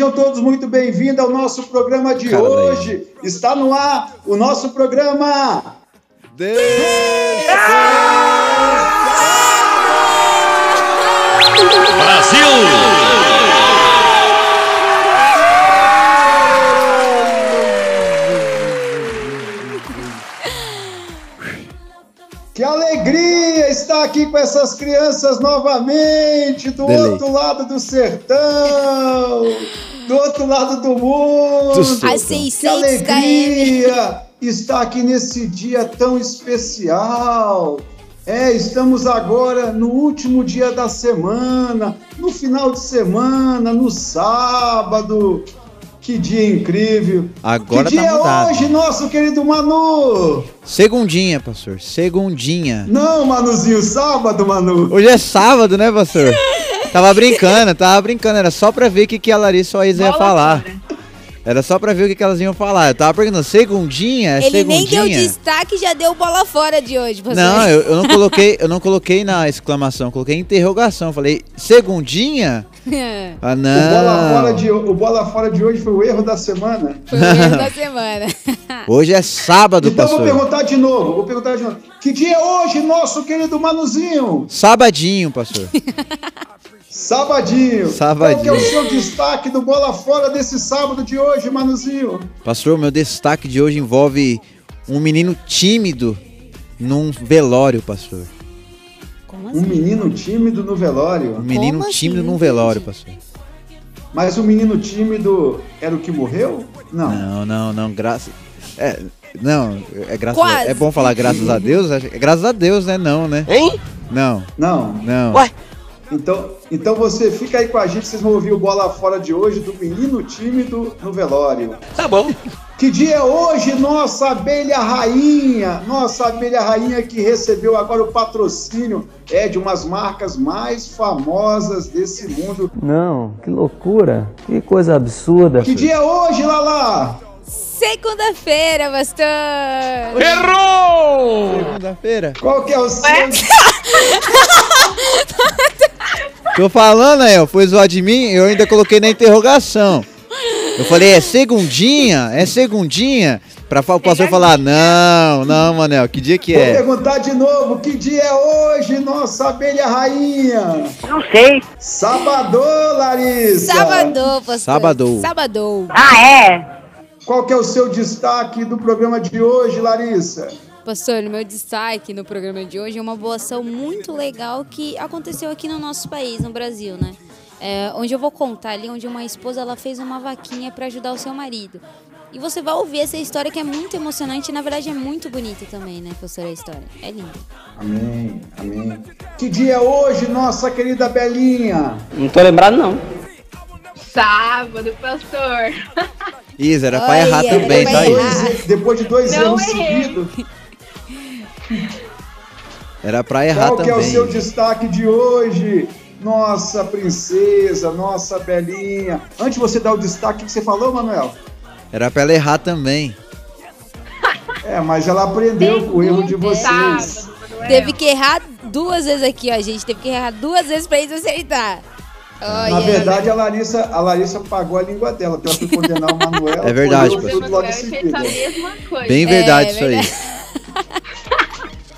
Sejam todos muito bem-vindos ao nosso programa de hoje. Está no ar o nosso programa. Que alegria estar aqui com essas crianças novamente, do Delay. outro lado do sertão, do outro lado do mundo. Que 600 km. alegria estar aqui nesse dia tão especial. É, estamos agora no último dia da semana, no final de semana, no sábado. Que dia incrível. Agora que dia tá mudado. é hoje, nosso querido Manu? Segundinha, pastor. Segundinha. Não, Manuzinho, sábado, Manu. Hoje é sábado, né, pastor? Tava brincando, tava brincando. Era só pra ver o que, que a Larissa ou a Isa ia falar. fora. Era só pra ver o que, que elas iam falar. Eu tava perguntando, segundinha? É Ele nem segundinha? deu destaque já deu bola fora de hoje, pastor. Não, eu, eu não coloquei, eu não coloquei na exclamação, eu coloquei interrogação. Eu Falei, segundinha? Ah, não. O bola, fora de, o bola fora de hoje foi o erro da semana. Foi o erro da semana. Hoje é sábado, Então vou pastor. perguntar de novo, vou perguntar de novo. Que dia é hoje, nosso querido Manuzinho? Sabadinho, pastor. Sabadinho. Sabadinho. Qual que é o seu destaque do Bola Fora desse sábado de hoje, Manuzinho? Pastor, meu destaque de hoje envolve um menino tímido num velório, pastor. Como Um assim? menino tímido no Um velório. menino Como assim? tímido Não num velório, pastor. Mas o menino tímido era o que morreu? Não. Não, não, não, graças. É, não, é graças. Quase. É bom falar graças a Deus? É graças a Deus, né? Não, né? Hein? Não, Não. não. Ué? Então, então você fica aí com a gente, vocês vão ouvir o Bola Fora de hoje do menino tímido no velório. Tá bom. Que dia é hoje, nossa abelha rainha? Nossa abelha rainha que recebeu agora o patrocínio é de umas marcas mais famosas desse mundo. Não, que loucura. Que coisa absurda. Que dia é hoje, Lala? Segunda-feira, pastor. Segunda-feira. Qual que é o seu? Tô falando, aí, ó, foi zoar de mim, eu ainda coloquei na interrogação. Eu falei, é segundinha? É segundinha? Pra o pastor falar, não, não, Manel, que dia que Vou é? perguntar de novo, que dia é hoje, nossa abelha rainha? Não sei. Sabadô, Larissa. Sabadou, pastor. Sabadou. Sabadou. Ah, é? Qual que é o seu destaque do programa de hoje, Larissa? Pastor, o meu destaque no programa de hoje é uma boa ação muito legal que aconteceu aqui no nosso país, no Brasil, né? É, onde eu vou contar ali, onde uma esposa ela fez uma vaquinha para ajudar o seu marido. E você vai ouvir essa história que é muito emocionante e na verdade é muito bonita também, né, pastor, a história. É linda. Amém, amém. Que dia é hoje, nossa querida Belinha? Não tô lembrado, não. Sábado, pastor. Isa, era pra Olha, errar era também, tá aí. Depois de dois Não erros errei. seguidos, Era pra errar qual que é o seu também. destaque de hoje? Nossa princesa, nossa Belinha. Antes de você dar o destaque que você falou, Manuel? Era pra ela errar também. É, mas ela aprendeu com o erro de vocês. Teve que errar duas vezes aqui, ó, gente. Teve que errar duas vezes pra eles acertar. Olha. Na verdade, a Larissa, a Larissa pagou a língua dela, porque ela foi condenar o Manuel. É verdade, Você, tudo logo em Manuel, fez seguida. a mesma coisa. Bem É, verdade isso verdade. aí.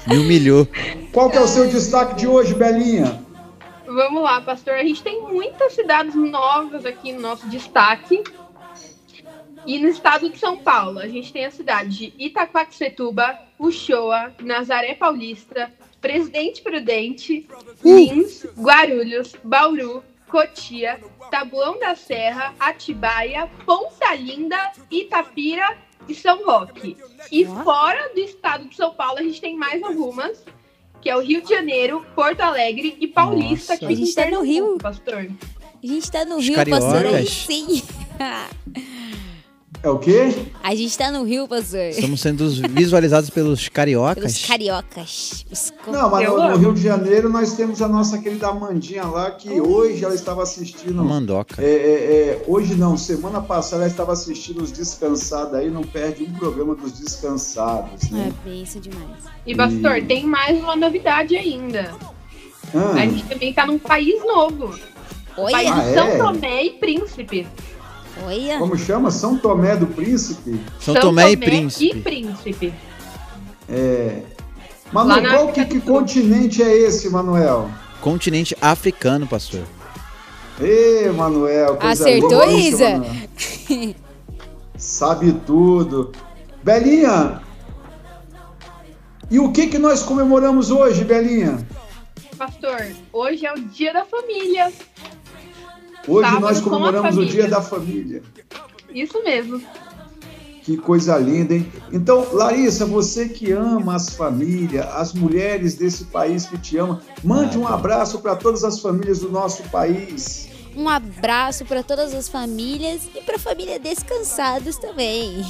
Me humilhou. Qual que é o seu destaque de hoje, Belinha? Vamos lá, pastor. A gente tem muitas cidades novas aqui no nosso destaque. E no estado de São Paulo, a gente tem a cidade de Itaquaquecetuba, Uchoa, Nazaré Paulista, Presidente Prudente, Lins, Guarulhos, Bauru, Cotia, Tabuão da Serra, Atibaia, Ponta Linda, Itapira e São Roque. E fora do estado de São Paulo, a gente tem mais algumas, que é o Rio de Janeiro, Porto Alegre e Paulista, Nossa. que A gente fica em tá no Rio. pastor. A gente tá no Rio, pastor. Aí sim. É o quê? A gente tá no Rio, pastor. Estamos sendo visualizados pelos cariocas. Pelos cariocas. Os Não, mas no, no. Rio de Janeiro nós temos a nossa querida Amandinha lá, que hoje ela estava assistindo. Mandoca. É, é, é, hoje não, semana passada ela estava assistindo os Descansados aí, não perde um programa dos Descansados, É, né? benção demais. E, pastor, E- tem mais uma novidade ainda. Ah, A gente também tá num país novo. Olha, País Ah, de São é? Tomé e Príncipe. Olha. Como chama? São Tomé do Príncipe? São Tomé e Príncipe. E Príncipe. Manuel, na qual que, que continente é esse, Manuel? Continente africano, pastor. Ê, Manuel, coisa Acertou, boa, Isa? Sabe tudo. Belinha, e o que que nós comemoramos hoje, Belinha? Pastor, hoje é o dia da família. Hoje nós com comemoramos o família. Dia da Família. Isso mesmo. Que coisa linda, hein? Então, Larissa, você que ama as famílias, as mulheres desse país que te amam, mande um abraço para todas as famílias do nosso país. Um abraço para todas as famílias e para a família Descansados também.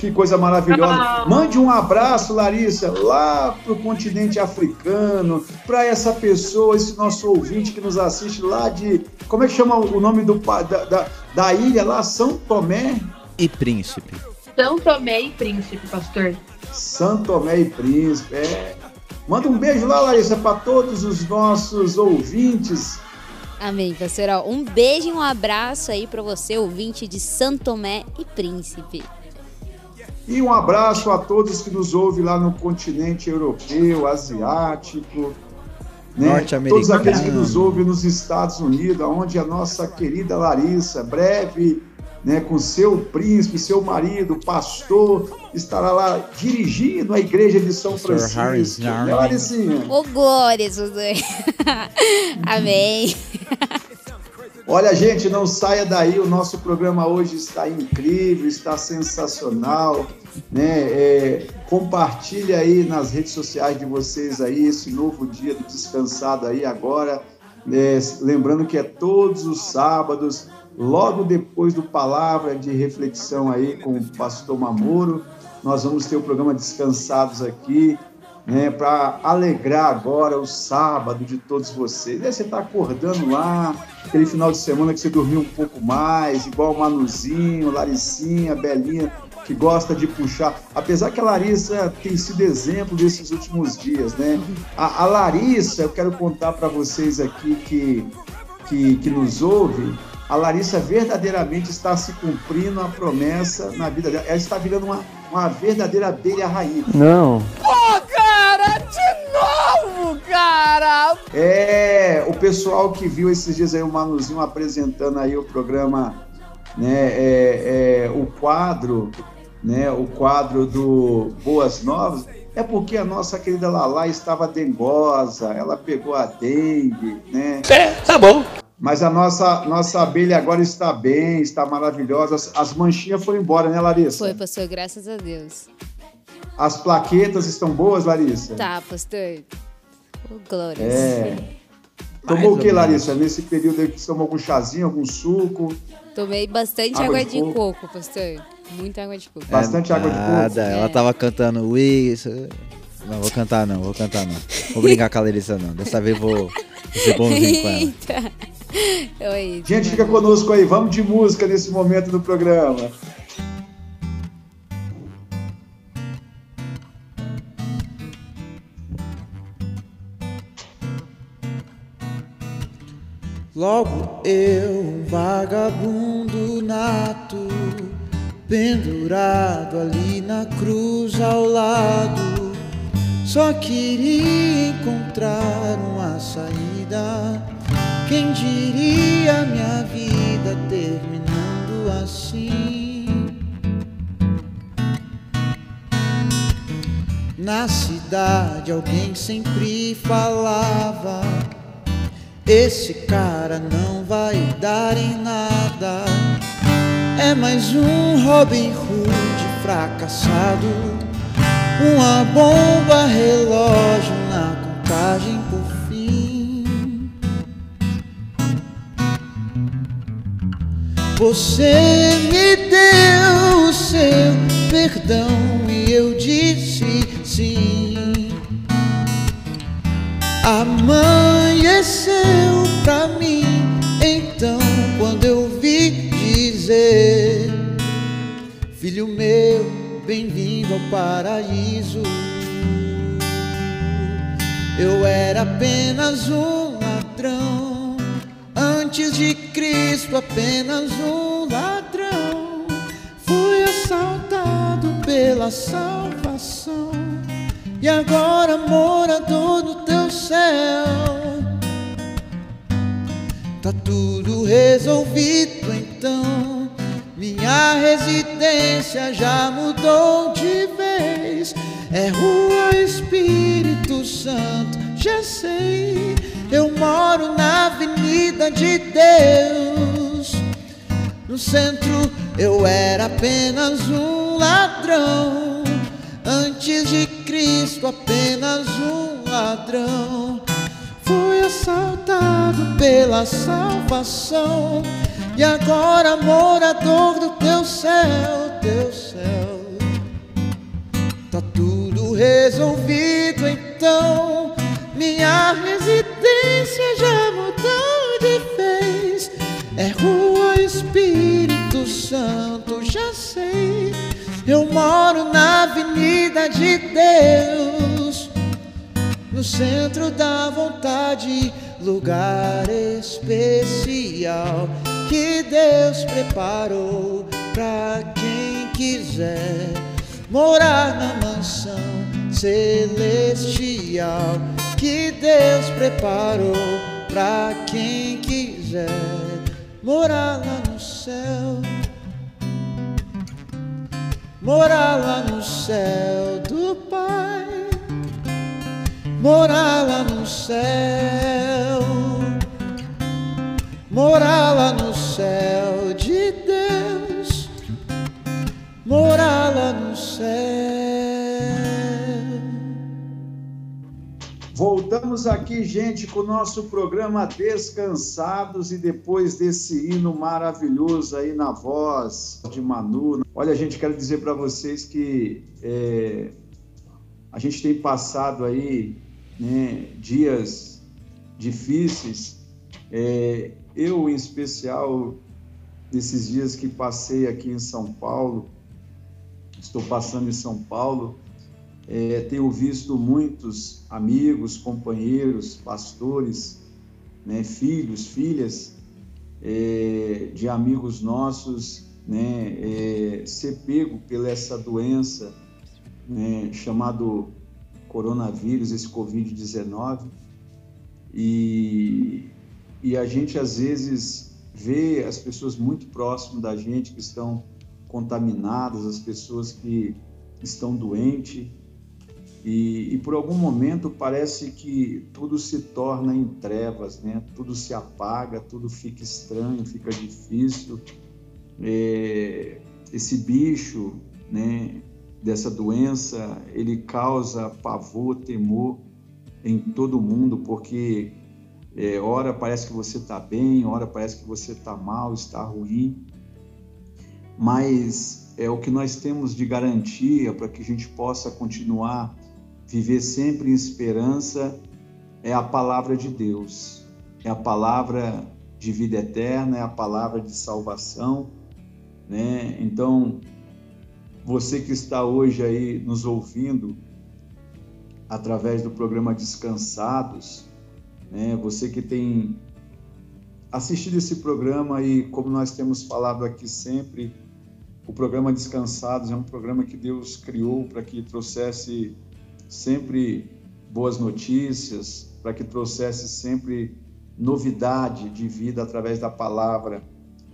Que coisa maravilhosa. Ah. Mande um abraço, Larissa, lá pro continente africano, para essa pessoa, esse nosso ouvinte que nos assiste lá de. Como é que chama o nome do, da, da, da ilha lá? São Tomé? E Príncipe. São Tomé e Príncipe, pastor. São Tomé e Príncipe. É. Manda um beijo lá, Larissa, para todos os nossos ouvintes. Amém, pastor. Um beijo e um abraço aí para você, ouvinte de Santo Tomé e Príncipe. E um abraço a todos que nos ouvem lá no continente europeu, asiático, né? Norte-americano. Todos aqueles que nos ouvem nos Estados Unidos, onde a nossa querida Larissa, breve, né, com seu príncipe, seu marido, pastor, estará lá dirigindo a igreja de São Francisco. Né, Laricinha? Ô, glórias, pastor. Amém. Olha, gente, não saia daí. O nosso programa hoje está incrível, está sensacional. Né? É, compartilhe aí nas redes sociais de vocês aí esse novo dia do descansado aí agora. É, lembrando que é todos os sábados, logo depois do Palavra de Reflexão aí com o pastor Mamoro. Nós vamos ter o programa Descansados aqui, né, para alegrar agora o sábado de todos vocês. Aí você está acordando lá, aquele final de semana que você dormiu um pouco mais, igual o Manuzinho, Laricinha, Belinha, que gosta de puxar. Apesar que a Larissa tem sido exemplo desses últimos dias, né? A, a Larissa, eu quero contar para vocês aqui que, que, que nos ouve, a Larissa verdadeiramente está se cumprindo a promessa na vida dela. Ela está virando uma, uma verdadeira abelha raiz. Não. É, o pessoal que viu esses dias aí o Manuzinho apresentando aí o programa, né, é, é, o quadro, né, o quadro do Boas Novas, é porque a nossa querida Lala estava dengosa, ela pegou a dengue, né? É, tá bom. Mas a nossa, nossa abelha agora está bem, está maravilhosa. As, as manchinhas foram embora, né, Larissa? Foi, pastor, graças a Deus. As plaquetas estão boas, Larissa? Tá, pastor. Ô, glórias. É. Tomou ou o que. Larissa? Nesse período aí que você tomou algum chazinho, algum suco? Tomei bastante Água água, de de, coco. coco. pastor. Muita água de coco. Bastante água de coco. Nada, ela É. tava cantando isso. Não, vou cantar não, vou cantar não. Vou brincar com a Larissa não. Dessa vez vou, vou ser bonzinho com ela. Eita. Oi, Gente, fica conosco aí. Vamos de música nesse momento do programa. Logo eu, vagabundo nato, pendurado ali na cruz ao lado, só queria encontrar uma saída. Quem diria minha vida terminando assim? Na cidade alguém sempre falava. Esse cara não vai dar em nada. É mais um Robin Hood fracassado. Uma bomba relógio na contagem por fim. Você me deu o seu perdão e eu disse sim. Amanheceu pra mim, então quando eu vi dizer: Filho meu, bem-vindo ao paraíso. Eu era apenas um ladrão Antes de Cristo, apenas um ladrão, fui assaltado pela salvação, e agora morador do teu céu. Tá tudo resolvido então. Minha residência já mudou de vez. É Rua Espírito Santo, já sei. Eu moro na Avenida de Deus. No centro eu era apenas um ladrão. Antes de Cristo, apenas um ladrão. Fui assaltado pela salvação e agora morador do teu céu, teu céu. Tá tudo resolvido então. Minha residência já mudou de vez. É Rua Espírito Santo, já sei. Eu moro na Avenida de Deus no centro da vontade, lugar especial que Deus preparou para quem quiser morar na mansão celestial que Deus preparou para quem quiser morar lá no céu. Morar lá no céu do Pai. Morar lá no céu, morar lá no céu de Deus, morar lá no céu. Voltamos aqui, gente, com o nosso programa Descansados e depois desse hino maravilhoso aí na voz de Manu. Olha, gente, quero dizer para vocês que é, a gente tem passado aí né, dias difíceis. É, eu, em especial, nesses dias que passei aqui em São Paulo, estou passando em São Paulo, é, tenho visto muitos amigos, companheiros, pastores, né, filhos, filhas é, de amigos nossos né, é, ser pego pela essa doença né, chamado coronavírus, esse Covid-19, e, e a gente às vezes vê as pessoas muito próximas da gente que estão contaminadas, as pessoas que estão doentes, e, e, por algum momento parece que tudo se torna em trevas, né? Tudo se apaga, tudo fica estranho, fica difícil. É, esse bicho, né? dessa doença, ele causa pavor, temor em todo mundo, porque é, ora parece que você está bem, ora parece que você está mal, está ruim, mas é o que nós temos de garantia para que a gente possa continuar viver sempre em esperança é a palavra de Deus, é a palavra de vida eterna, é a palavra de salvação, né? Então você que está hoje aí nos ouvindo através do programa Descansados, né? Você que tem assistido esse programa e como nós temos falado aqui sempre, o programa Descansados é um programa que Deus criou para que trouxesse sempre boas notícias, para que trouxesse sempre novidade de vida através da palavra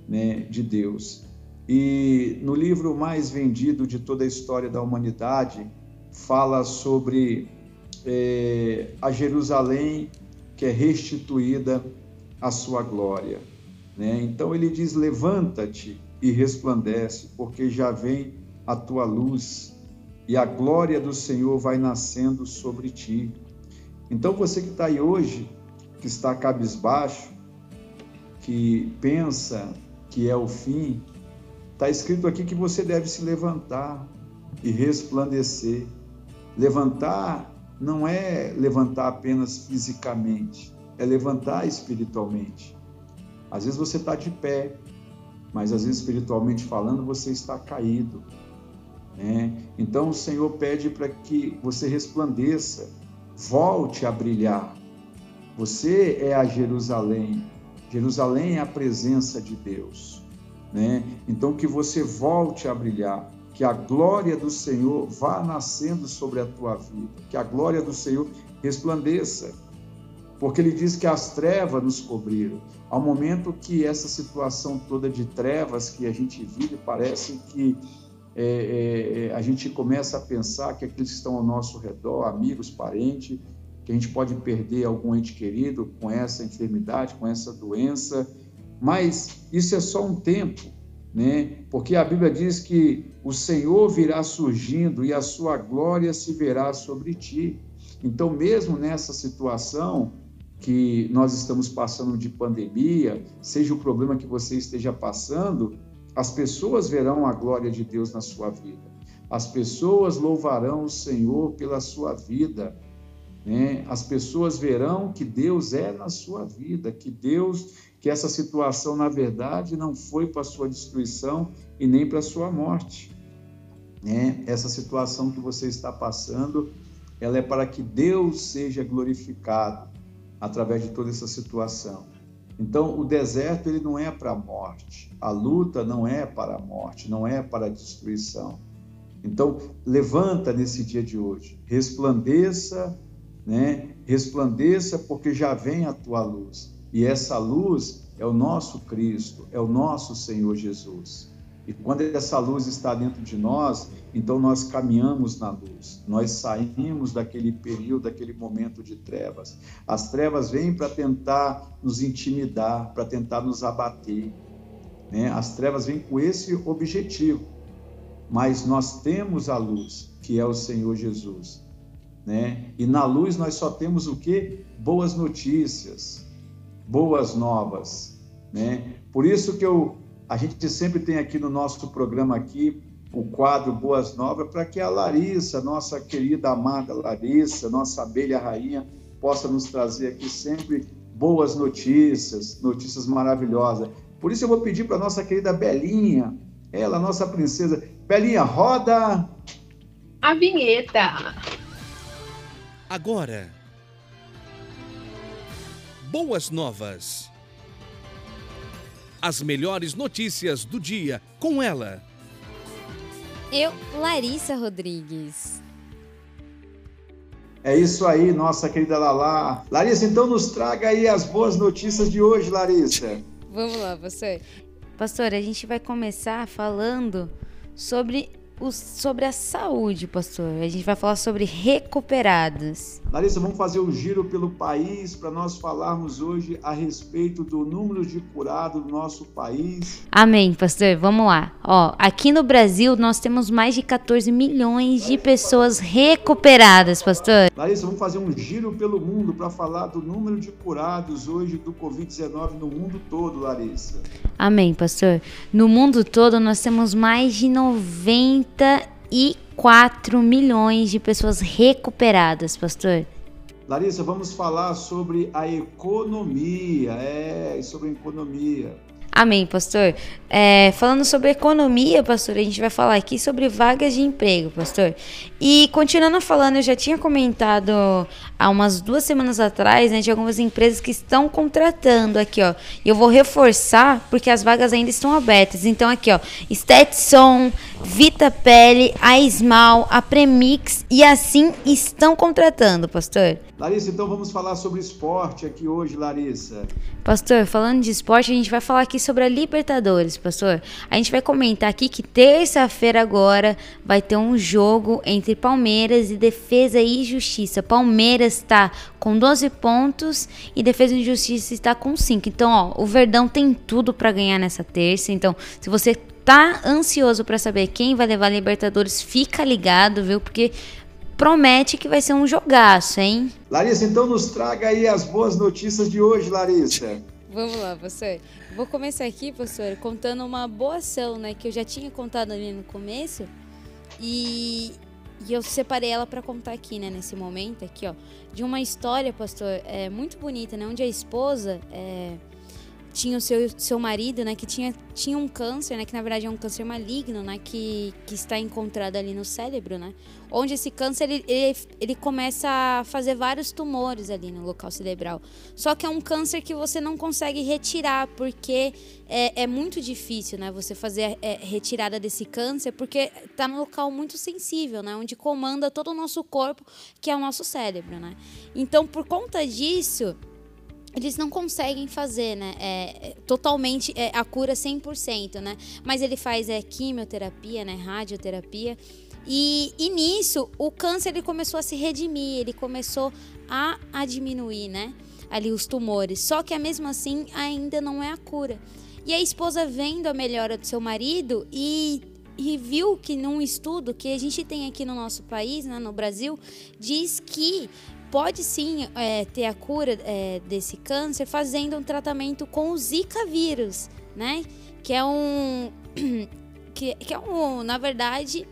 né, de Deus. E no livro mais vendido de toda a história da humanidade, fala sobre é, a Jerusalém que é restituída à sua glória. Né? Então ele diz: Levanta-te e resplandece, porque já vem a tua luz e a glória do Senhor vai nascendo sobre ti. Então você que está aí hoje, que está cabisbaixo, que pensa que é o fim, Está escrito aqui que você deve se levantar e resplandecer. Levantar não é levantar apenas fisicamente, é levantar espiritualmente. Às vezes você está de pé, mas às vezes espiritualmente falando você está caído. Né? Então o Senhor pede para que você resplandeça, volte a brilhar. Você é a Jerusalém Jerusalém é a presença de Deus. Né? Então, que você volte a brilhar, que a glória do Senhor vá nascendo sobre a tua vida, que a glória do Senhor resplandeça. Porque ele diz que as trevas nos cobriram. Ao momento que essa situação toda de trevas que a gente vive, parece que é, é, é, a gente começa a pensar que aqueles que estão ao nosso redor, amigos, parentes, que a gente pode perder algum ente querido com essa enfermidade, com essa doença, mas isso é só um tempo, né? Porque a Bíblia diz que o Senhor virá surgindo e a sua glória se verá sobre ti. Então, mesmo nessa situação que nós estamos passando de pandemia, seja o problema que você esteja passando, as pessoas verão a glória de Deus na sua vida. As pessoas louvarão o Senhor pela sua vida. Né? As pessoas verão que Deus é na sua vida, que Deus, que essa situação, na verdade, não foi para sua destruição e nem para sua morte. Né? Essa situação que você está passando, ela é para que Deus seja glorificado através de toda essa situação. Então, o deserto ele não é para a morte, a luta não é para a morte, não é para a destruição. Então, levanta nesse dia de hoje, resplandeça, né? Resplandeça porque já vem a tua luz. E essa luz é o nosso Cristo, é o nosso Senhor Jesus. E quando essa luz está dentro de nós, então nós caminhamos na luz, nós saímos daquele período, daquele momento de trevas. As trevas vêm para tentar nos intimidar, para tentar nos abater. Né? As trevas vêm com esse objetivo, mas nós temos a luz, que é o Senhor Jesus. Né? E na luz nós só temos o que? Boas notícias, boas novas. Né? Por isso que eu a gente sempre tem aqui no nosso programa aqui o quadro Boas Novas para que a Larissa, nossa querida amada Larissa, nossa abelha rainha, possa nos trazer aqui sempre boas notícias, notícias maravilhosas. Por isso eu vou pedir para nossa querida Belinha, ela, nossa princesa, Belinha, roda a vinheta. Agora, Boas Novas as melhores notícias do dia com ela. Eu, Larissa Rodrigues. É isso aí, nossa querida Lala. Larissa, então nos traga aí as boas notícias de hoje, Larissa. Vamos lá, pastor. Pastor, a gente vai começar falando sobre o, sobre a saúde, pastor. A gente vai falar sobre recuperados. Larissa, vamos fazer um giro pelo país para nós falarmos hoje a respeito do número de curados do nosso país. Amém, pastor. Vamos lá. Ó, aqui no Brasil nós temos mais de 14 milhões de pessoas recuperadas, pastor. Larissa, vamos fazer um giro pelo mundo para falar do número de curados hoje do Covid-19 no mundo todo, Larissa. Amém, pastor. No mundo todo nós temos mais de 90 34 milhões de pessoas recuperadas, pastor. Larissa, vamos falar sobre a economia. É, sobre a economia. Amém, pastor. É, falando sobre economia, pastor, a gente vai falar aqui sobre vagas de emprego, pastor. E continuando falando, eu já tinha comentado há umas duas semanas atrás, né, de algumas empresas que estão contratando aqui, ó. Eu vou reforçar porque as vagas ainda estão abertas. Então aqui, ó, Stetson, Vita Pele, a Ismal, a Premix e assim estão contratando, pastor. Larissa, então vamos falar sobre esporte aqui hoje, Larissa. Pastor, falando de esporte, a gente vai falar aqui sobre a Libertadores, pastor. A gente vai comentar aqui que terça-feira agora vai ter um jogo entre Palmeiras e Defesa e Justiça. Palmeiras está com 12 pontos e Defesa e Justiça está com 5. Então, ó, o Verdão tem tudo para ganhar nessa terça. Então, se você tá ansioso para saber quem vai levar a Libertadores, fica ligado, viu? Porque promete que vai ser um jogaço, hein? Larissa, então nos traga aí as boas notícias de hoje, Larissa. Vamos lá, pastor. Vou começar aqui, pastor, contando uma boa ação, né, que eu já tinha contado ali no começo. E, e eu separei ela para contar aqui, né, nesse momento aqui, ó, de uma história, pastor, é muito bonita, né, onde a esposa é, tinha o seu, seu marido, né, que tinha, tinha um câncer, né, que na verdade é um câncer maligno, né, que, que está encontrado ali no cérebro, né, onde esse câncer ele, ele, ele começa a fazer vários tumores ali no local cerebral. Só que é um câncer que você não consegue retirar porque é, é muito difícil, né, você fazer a é, retirada desse câncer porque está num local muito sensível, né, onde comanda todo o nosso corpo, que é o nosso cérebro, né. Então, por conta disso eles não conseguem fazer, né? É, é totalmente é, a cura 100%, né? Mas ele faz é, quimioterapia, né? Radioterapia. E, e nisso, o câncer ele começou a se redimir, ele começou a, a diminuir, né? Ali os tumores. Só que, mesmo assim, ainda não é a cura. E a esposa vendo a melhora do seu marido e e viu que num estudo que a gente tem aqui no nosso país, né, no Brasil, diz que pode sim é, ter a cura é, desse câncer fazendo um tratamento com o Zika vírus, né? Que é um. Que, que é um. Na verdade,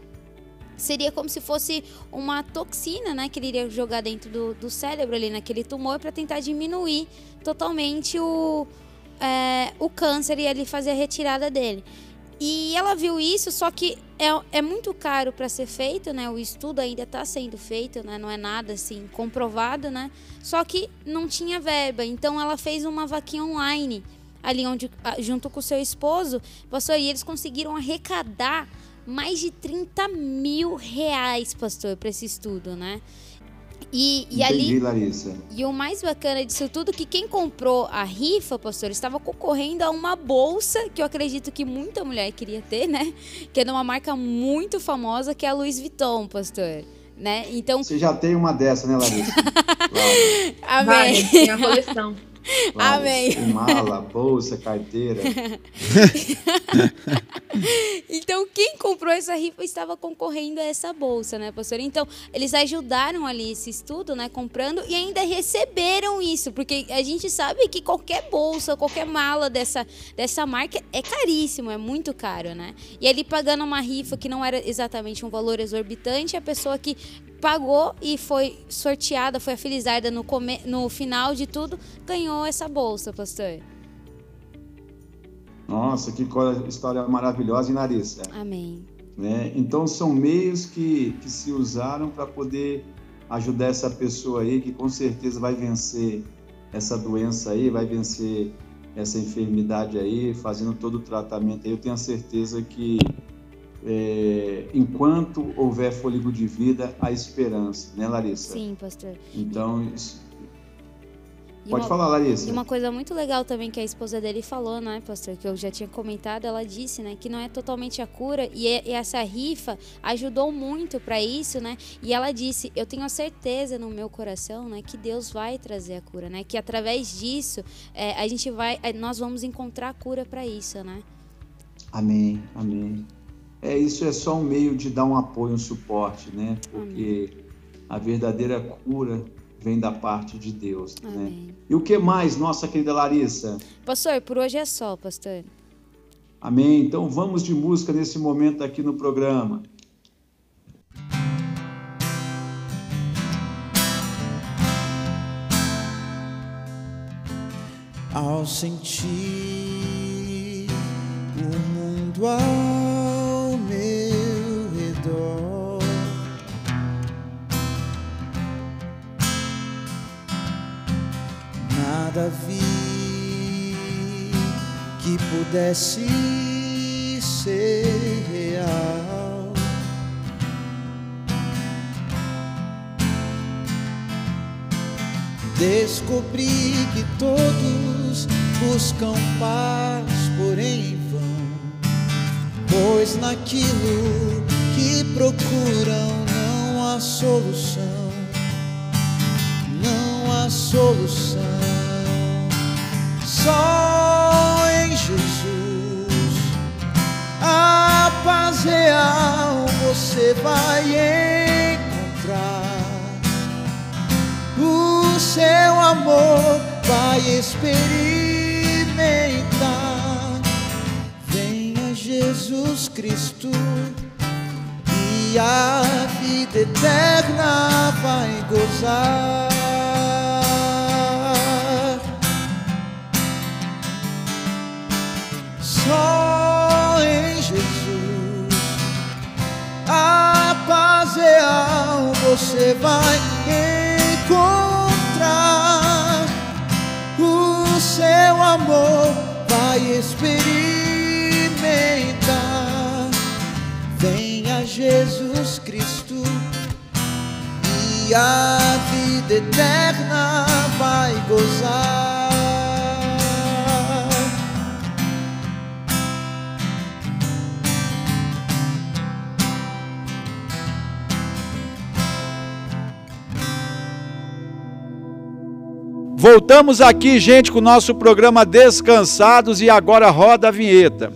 seria como se fosse uma toxina, né? Que ele iria jogar dentro do, do cérebro ali naquele tumor para tentar diminuir totalmente o, é, o câncer e ali fazer a retirada dele. E ela viu isso, só que é, é muito caro para ser feito, né? O estudo ainda está sendo feito, né? Não é nada assim comprovado, né? Só que não tinha verba, então ela fez uma vaquinha online ali onde junto com o seu esposo, pastor, e eles conseguiram arrecadar mais de 30 mil reais, pastor, para esse estudo, né? E, e ali. Larissa. E o mais bacana disso tudo é que quem comprou a rifa, pastor, estava concorrendo a uma bolsa que eu acredito que muita mulher queria ter, né? Que é de uma marca muito famosa que é a Louis Vuitton, pastor. Né? Então. Você já tem uma dessa, né, Larissa? Amém. Vai, tem a coleção. Amém. Mala, bolsa, carteira. então, quem comprou essa rifa estava concorrendo a essa bolsa, né, pastor? Então, eles ajudaram ali esse estudo, né, comprando e ainda receberam isso, porque a gente sabe que qualquer bolsa, qualquer mala dessa, dessa marca é caríssimo, é muito caro, né? E ali pagando uma rifa que não era exatamente um valor exorbitante, a pessoa que pagou e foi sorteada, foi a Felizarda no, come... no final de tudo, ganhou essa bolsa, pastor. Nossa, que história maravilhosa, hein, Larissa? Amém. Né? Então, são meios que, que se usaram para poder ajudar essa pessoa aí, que com certeza vai vencer essa doença aí, vai vencer essa enfermidade aí, fazendo todo o tratamento aí. Eu tenho a certeza que é, enquanto houver fôlego de vida, há esperança, né, Larissa? Sim, pastor. Então, isso... Pode uma, falar, Larissa. E uma coisa muito legal também que a esposa dele falou, né, pastor, que eu já tinha comentado, ela disse, né, que não é totalmente a cura e, e essa rifa ajudou muito para isso, né? E ela disse: "Eu tenho a certeza no meu coração, né, que Deus vai trazer a cura, né? Que através disso é, a gente vai, nós vamos encontrar a cura para isso, né?" Amém. Amém é, isso é só um meio de dar um apoio, um suporte, né? Porque Amém. a verdadeira cura vem da parte de Deus, né? Amém. né? E o que mais, nossa querida Larissa? Pastor, por hoje é só, pastor. Amém. Então vamos de música nesse momento aqui no programa. Ao sentir o mundo ao nada vi que pudesse ser real. Descobri que todos buscam paz, porém em vão, pois naquilo que procuram não há solução, não há solução. Só em Jesus a paz real você vai encontrar. O seu amor vai experimentar. Venha Jesus Cristo e a vida eterna vai gozar. só em Jesus a paz real você vai encontrar. O seu amor vai experimentar. Venha Jesus Cristo e a vida eterna vai gozar. Voltamos aqui, gente, com o nosso programa Descansados e agora roda a vinheta.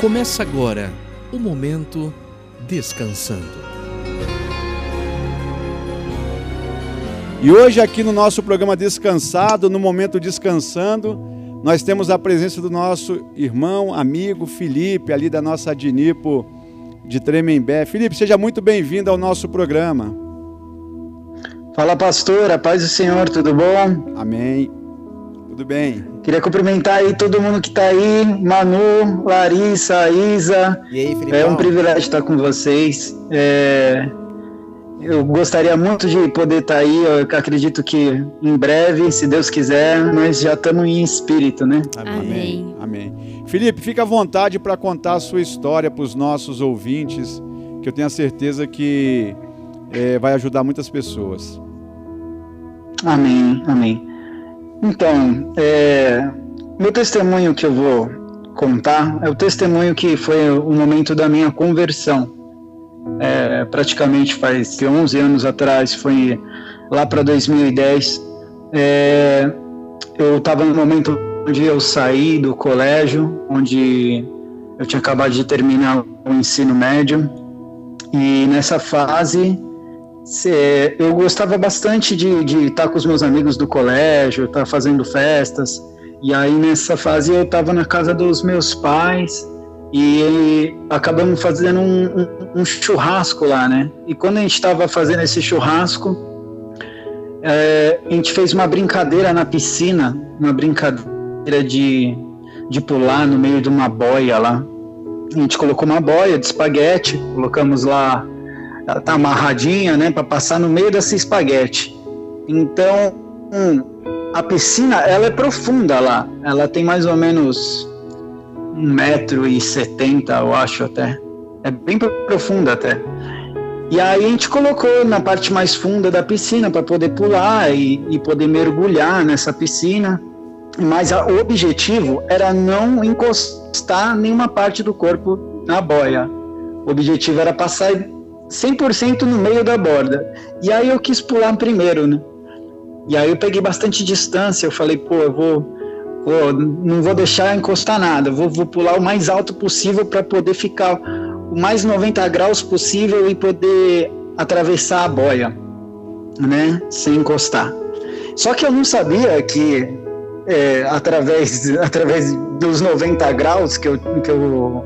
Começa agora o momento descansando. E hoje aqui no nosso programa Descansado, no momento Descansando, nós temos a presença do nosso irmão, amigo Felipe, ali da nossa Adnipo de Tremembé. Felipe, seja muito bem-vindo ao nosso programa. Fala, pastor, a paz do Senhor, tudo bom? Amém. Tudo bem. Queria cumprimentar aí todo mundo que está aí, Manu, Larissa, Isa. E aí, Felipe? É um privilégio estar com vocês. É... Eu gostaria muito de poder estar aí, eu acredito que em breve, se Deus quiser, nós já estamos em espírito, né? Amém. Amém. Felipe, fica à vontade para contar a sua história para os nossos ouvintes, que eu tenho a certeza que é, vai ajudar muitas pessoas. Amém, amém. Então, é, meu testemunho que eu vou contar é o testemunho que foi o momento da minha conversão. É, praticamente faz 11 anos atrás, foi lá para 2010. É, eu estava no momento onde eu saí do colégio, onde eu tinha acabado de terminar o ensino médio, e nessa fase eu gostava bastante de, de estar com os meus amigos do colégio, estar fazendo festas, e aí nessa fase eu estava na casa dos meus pais e acabamos fazendo um, um, um churrasco lá, né? E quando a gente estava fazendo esse churrasco, é, a gente fez uma brincadeira na piscina, uma brincadeira de, de pular no meio de uma boia lá. A gente colocou uma boia de espaguete, colocamos lá, ela tá amarradinha, né, para passar no meio desse espaguete. Então, hum, a piscina, ela é profunda lá, ela tem mais ou menos um metro e setenta, eu acho até. É bem profunda até. E aí a gente colocou na parte mais funda da piscina para poder pular e, e, poder mergulhar nessa piscina. Mas a, o objetivo era não encostar nenhuma parte do corpo na boia. O objetivo era passar 100% no meio da borda. E aí eu quis pular primeiro, né? E aí eu peguei bastante distância. Eu falei, pô, eu vou Pô, não vou deixar encostar nada, vou, vou pular o mais alto possível para poder ficar o mais 90 graus possível e poder atravessar a boia, né, sem encostar. Só que eu não sabia que é, através, através dos 90 graus que eu, que eu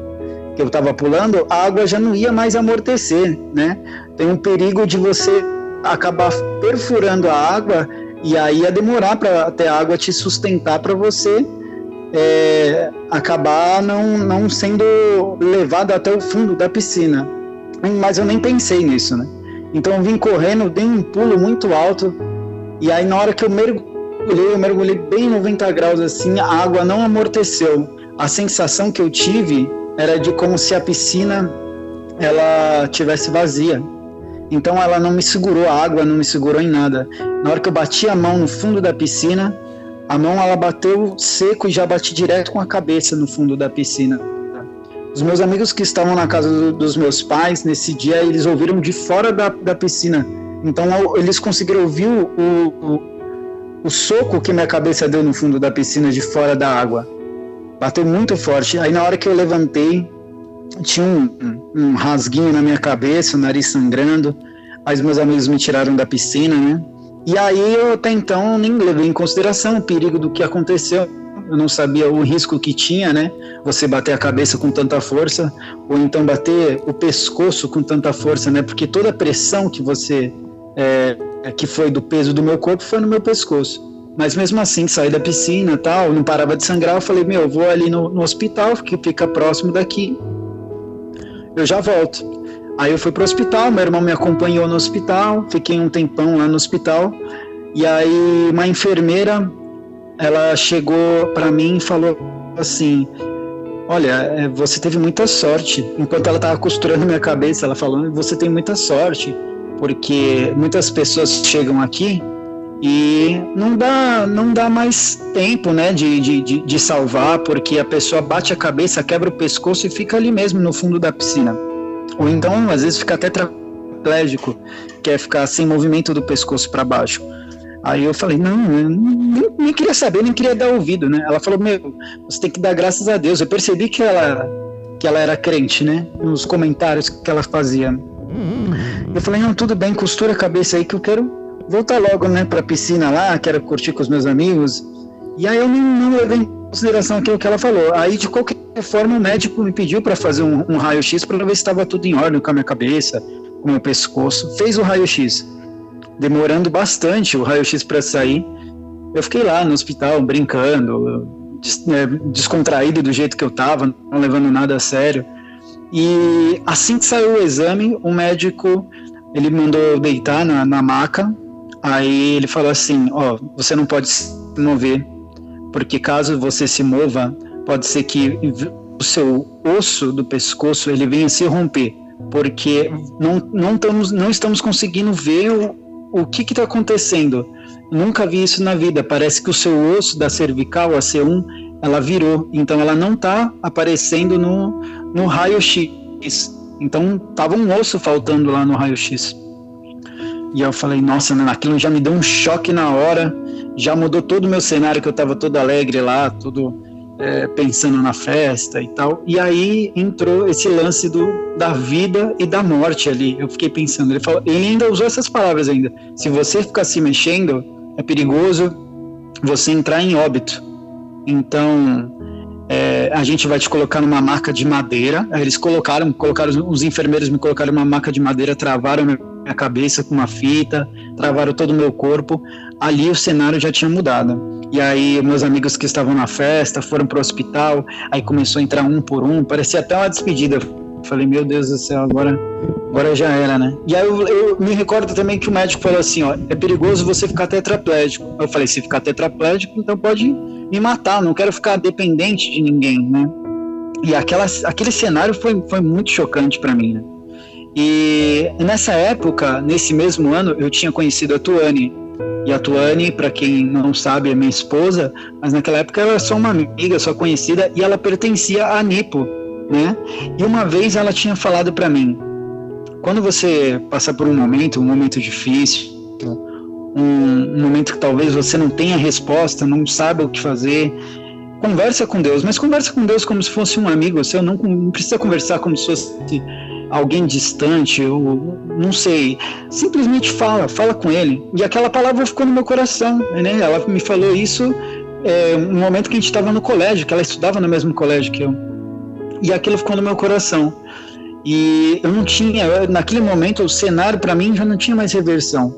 que eu estava pulando, a água já não ia mais amortecer, né? Tem um perigo de você acabar perfurando a água e aí ia demorar para até a água te sustentar para você é, acabar não, não sendo levado até o fundo da piscina. Mas eu nem pensei nisso, né? Então eu vim correndo, dei um pulo muito alto, e aí na hora que eu mergulhei, eu mergulhei bem 90 graus assim, a água não amorteceu. A sensação que eu tive era de como se a piscina ela tivesse vazia. Então ela não me segurou a água, não me segurou em nada. Na hora que eu bati a mão no fundo da piscina, a mão ela bateu seco e já bati direto com a cabeça no fundo da piscina. Os meus amigos que estavam na casa do, dos meus pais nesse dia, eles ouviram de fora da, da piscina. Então eles conseguiram ouvir o, o, o soco que minha cabeça deu no fundo da piscina de fora da água. Bateu muito forte. Aí na hora que eu levantei, tinha um, um rasguinho na minha cabeça, o nariz sangrando. Aí os meus amigos me tiraram da piscina, né? E aí eu até então nem levei em consideração o perigo do que aconteceu. Eu não sabia o risco que tinha, né? Você bater a cabeça com tanta força, ou então bater o pescoço com tanta força, né? Porque toda a pressão que você. É, que foi do peso do meu corpo foi no meu pescoço. Mas mesmo assim, saí da piscina tal, não parava de sangrar. Eu falei, meu, eu vou ali no, no hospital, que fica próximo daqui. Eu já volto. Aí eu fui pro hospital, meu irmão me acompanhou no hospital, fiquei um tempão lá no hospital. E aí uma enfermeira, ela chegou para mim e falou assim: Olha, é, você teve muita sorte. Enquanto ela estava costurando minha cabeça, ela falou: Você tem muita sorte, porque muitas pessoas chegam aqui e não dá, não dá mais tempo né, de, de, de, salvar, porque a pessoa bate a cabeça, quebra o pescoço e fica ali mesmo no fundo da piscina. Ou então, às vezes, fica até tetraplégico, quer ficar sem movimento do pescoço para baixo. Aí eu falei, não, eu nem, nem, queria saber, nem queria dar ouvido, né? Ela falou, meu, você tem que dar graças a Deus. Eu percebi que ela, que ela era crente, né? Nos comentários que ela fazia. Eu falei, não, tudo bem, costura a cabeça aí que eu quero voltar logo, né, pra piscina lá, quero curtir com os meus amigos. E aí eu não, não levei em consideração aquilo que ela falou. Aí, de qualquer forma, o médico me pediu para fazer um, um raio-x para ver se estava tudo em ordem com a minha cabeça, com o meu pescoço. Fez o raio-x, demorando bastante o raio-x para sair. Eu fiquei lá no hospital brincando, des, né, descontraído do jeito que eu tava, não levando nada a sério. E assim que saiu o exame, o médico ele mandou deitar na, na maca Aí ele falou assim: Ó, oh, você não pode se mover, porque caso você se mova, pode ser que o seu osso do pescoço ele venha se romper, porque não, não, estamos, não estamos conseguindo ver o, o que está acontecendo. Nunca vi isso na vida. Parece que o seu osso da cervical, a C1, ela virou, então ela não está aparecendo no, no raio-x. Então tava um osso faltando lá no raio-x. E eu falei, nossa, aquilo já me deu um choque na hora, já mudou todo o meu cenário, que eu estava todo alegre lá, tudo é, pensando na festa e tal. E aí entrou esse lance do, da vida e da morte ali. Eu fiquei pensando, ele, falou, ele ainda usou essas palavras ainda. Se você ficar se mexendo, é perigoso você entrar em óbito. Então, é, a gente vai te colocar numa maca de madeira. Eles colocaram, colocaram os enfermeiros me colocaram numa maca de madeira, travaram minha cabeça com uma fita, travaram todo o meu corpo. Ali o cenário já tinha mudado. E aí meus amigos que estavam na festa foram para o hospital, aí começou a entrar um por um, parecia até uma despedida. Falei, meu Deus do céu, agora, agora já era, né? E aí eu, eu me recordo também que o médico falou assim, ó, é perigoso você ficar tetraplégico. Eu falei, se ficar tetraplégico, então pode me matar, não quero ficar dependente de ninguém, né? E aquela, aquele cenário foi, foi muito chocante para mim, né? E nessa época, nesse mesmo ano, eu tinha conhecido a Tuane. E a Tuane, para quem não sabe, é minha esposa, mas naquela época ela era só uma amiga, só conhecida, e ela pertencia à Nipo, né? E uma vez ela tinha falado para mim: quando você passa por um momento, um momento difícil, um, um momento que talvez você não tenha resposta, não sabe o que fazer, conversa com Deus, mas conversa com Deus como se fosse um amigo seu, não, não precisa conversar como se fosse alguém distante, ou não sei, simplesmente fala, fala com ele. E aquela palavra ficou no meu coração, né? Ela me falou isso é, no momento que a gente estava no colégio, que ela estudava no mesmo colégio que eu. E aquilo ficou no meu coração. E eu não tinha, naquele momento, o cenário para mim já não tinha mais reversão.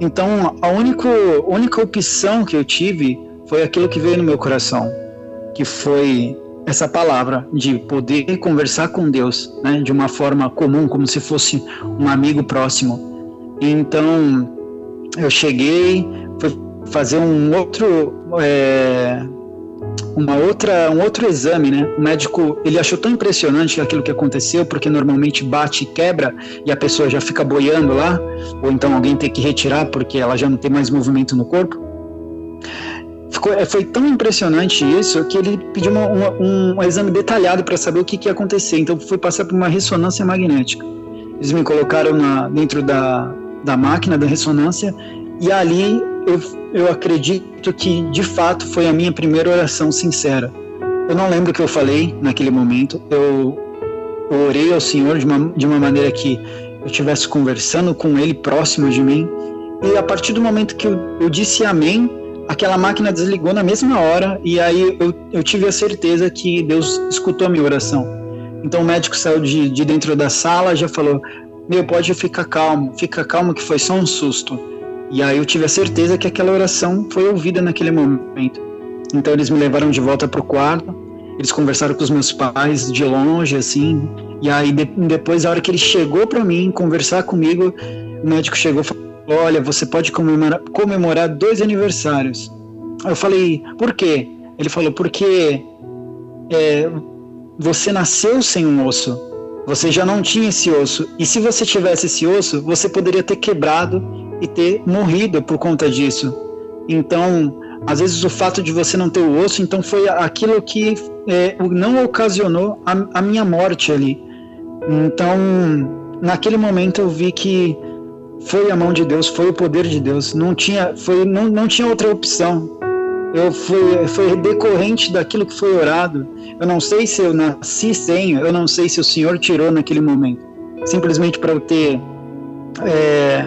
Então, a única, única opção que eu tive foi aquilo que veio no meu coração, que foi essa palavra de poder conversar com Deus, né, de uma forma comum, como se fosse um amigo próximo. Então eu cheguei, fui fazer um outro, é, uma outra, um outro exame, né? O médico ele achou tão impressionante aquilo que aconteceu, porque normalmente bate e quebra e a pessoa já fica boiando lá, ou então alguém tem que retirar porque ela já não tem mais movimento no corpo. Ficou, é, foi tão impressionante isso que ele pediu uma, uma, um exame detalhado para saber o que, que ia acontecer. Então foi passar por uma ressonância magnética. Eles me colocaram na, dentro da, da máquina da ressonância e ali eu, eu acredito que de fato foi a minha primeira oração sincera. Eu não lembro o que eu falei naquele momento. Eu, eu orei ao Senhor de uma, de uma maneira que eu estivesse conversando com Ele próximo de mim. E a partir do momento que eu, eu disse amém, aquela máquina desligou na mesma hora e aí eu, eu tive a certeza que Deus escutou a minha oração. Então o médico saiu de, de dentro da sala já falou: Meu, pode ficar calmo, fica calmo que foi só um susto. E aí eu tive a certeza que aquela oração foi ouvida naquele momento. Então eles me levaram de volta para o quarto eles conversaram com os meus pais de longe, assim. E aí de, depois, a hora que ele chegou para mim conversar comigo, o médico chegou e falou: Olha, você pode comemorar, comemorar dois aniversários. Eu falei: Por quê? Ele falou: Porque é, você nasceu sem um osso. Você já não tinha esse osso. E se você tivesse esse osso, você poderia ter quebrado e ter morrido por conta disso. Então, às vezes o fato de você não ter o osso, então foi aquilo que é, não ocasionou a, a, minha morte ali. Então, naquele momento eu vi que foi a mão de Deus, foi o poder de Deus. Não tinha, foi, não, não tinha outra opção. Eu fui, foi decorrente daquilo que foi orado. Eu não sei se eu nasci sem, eu não sei se o Senhor tirou naquele momento. Simplesmente para eu ter é,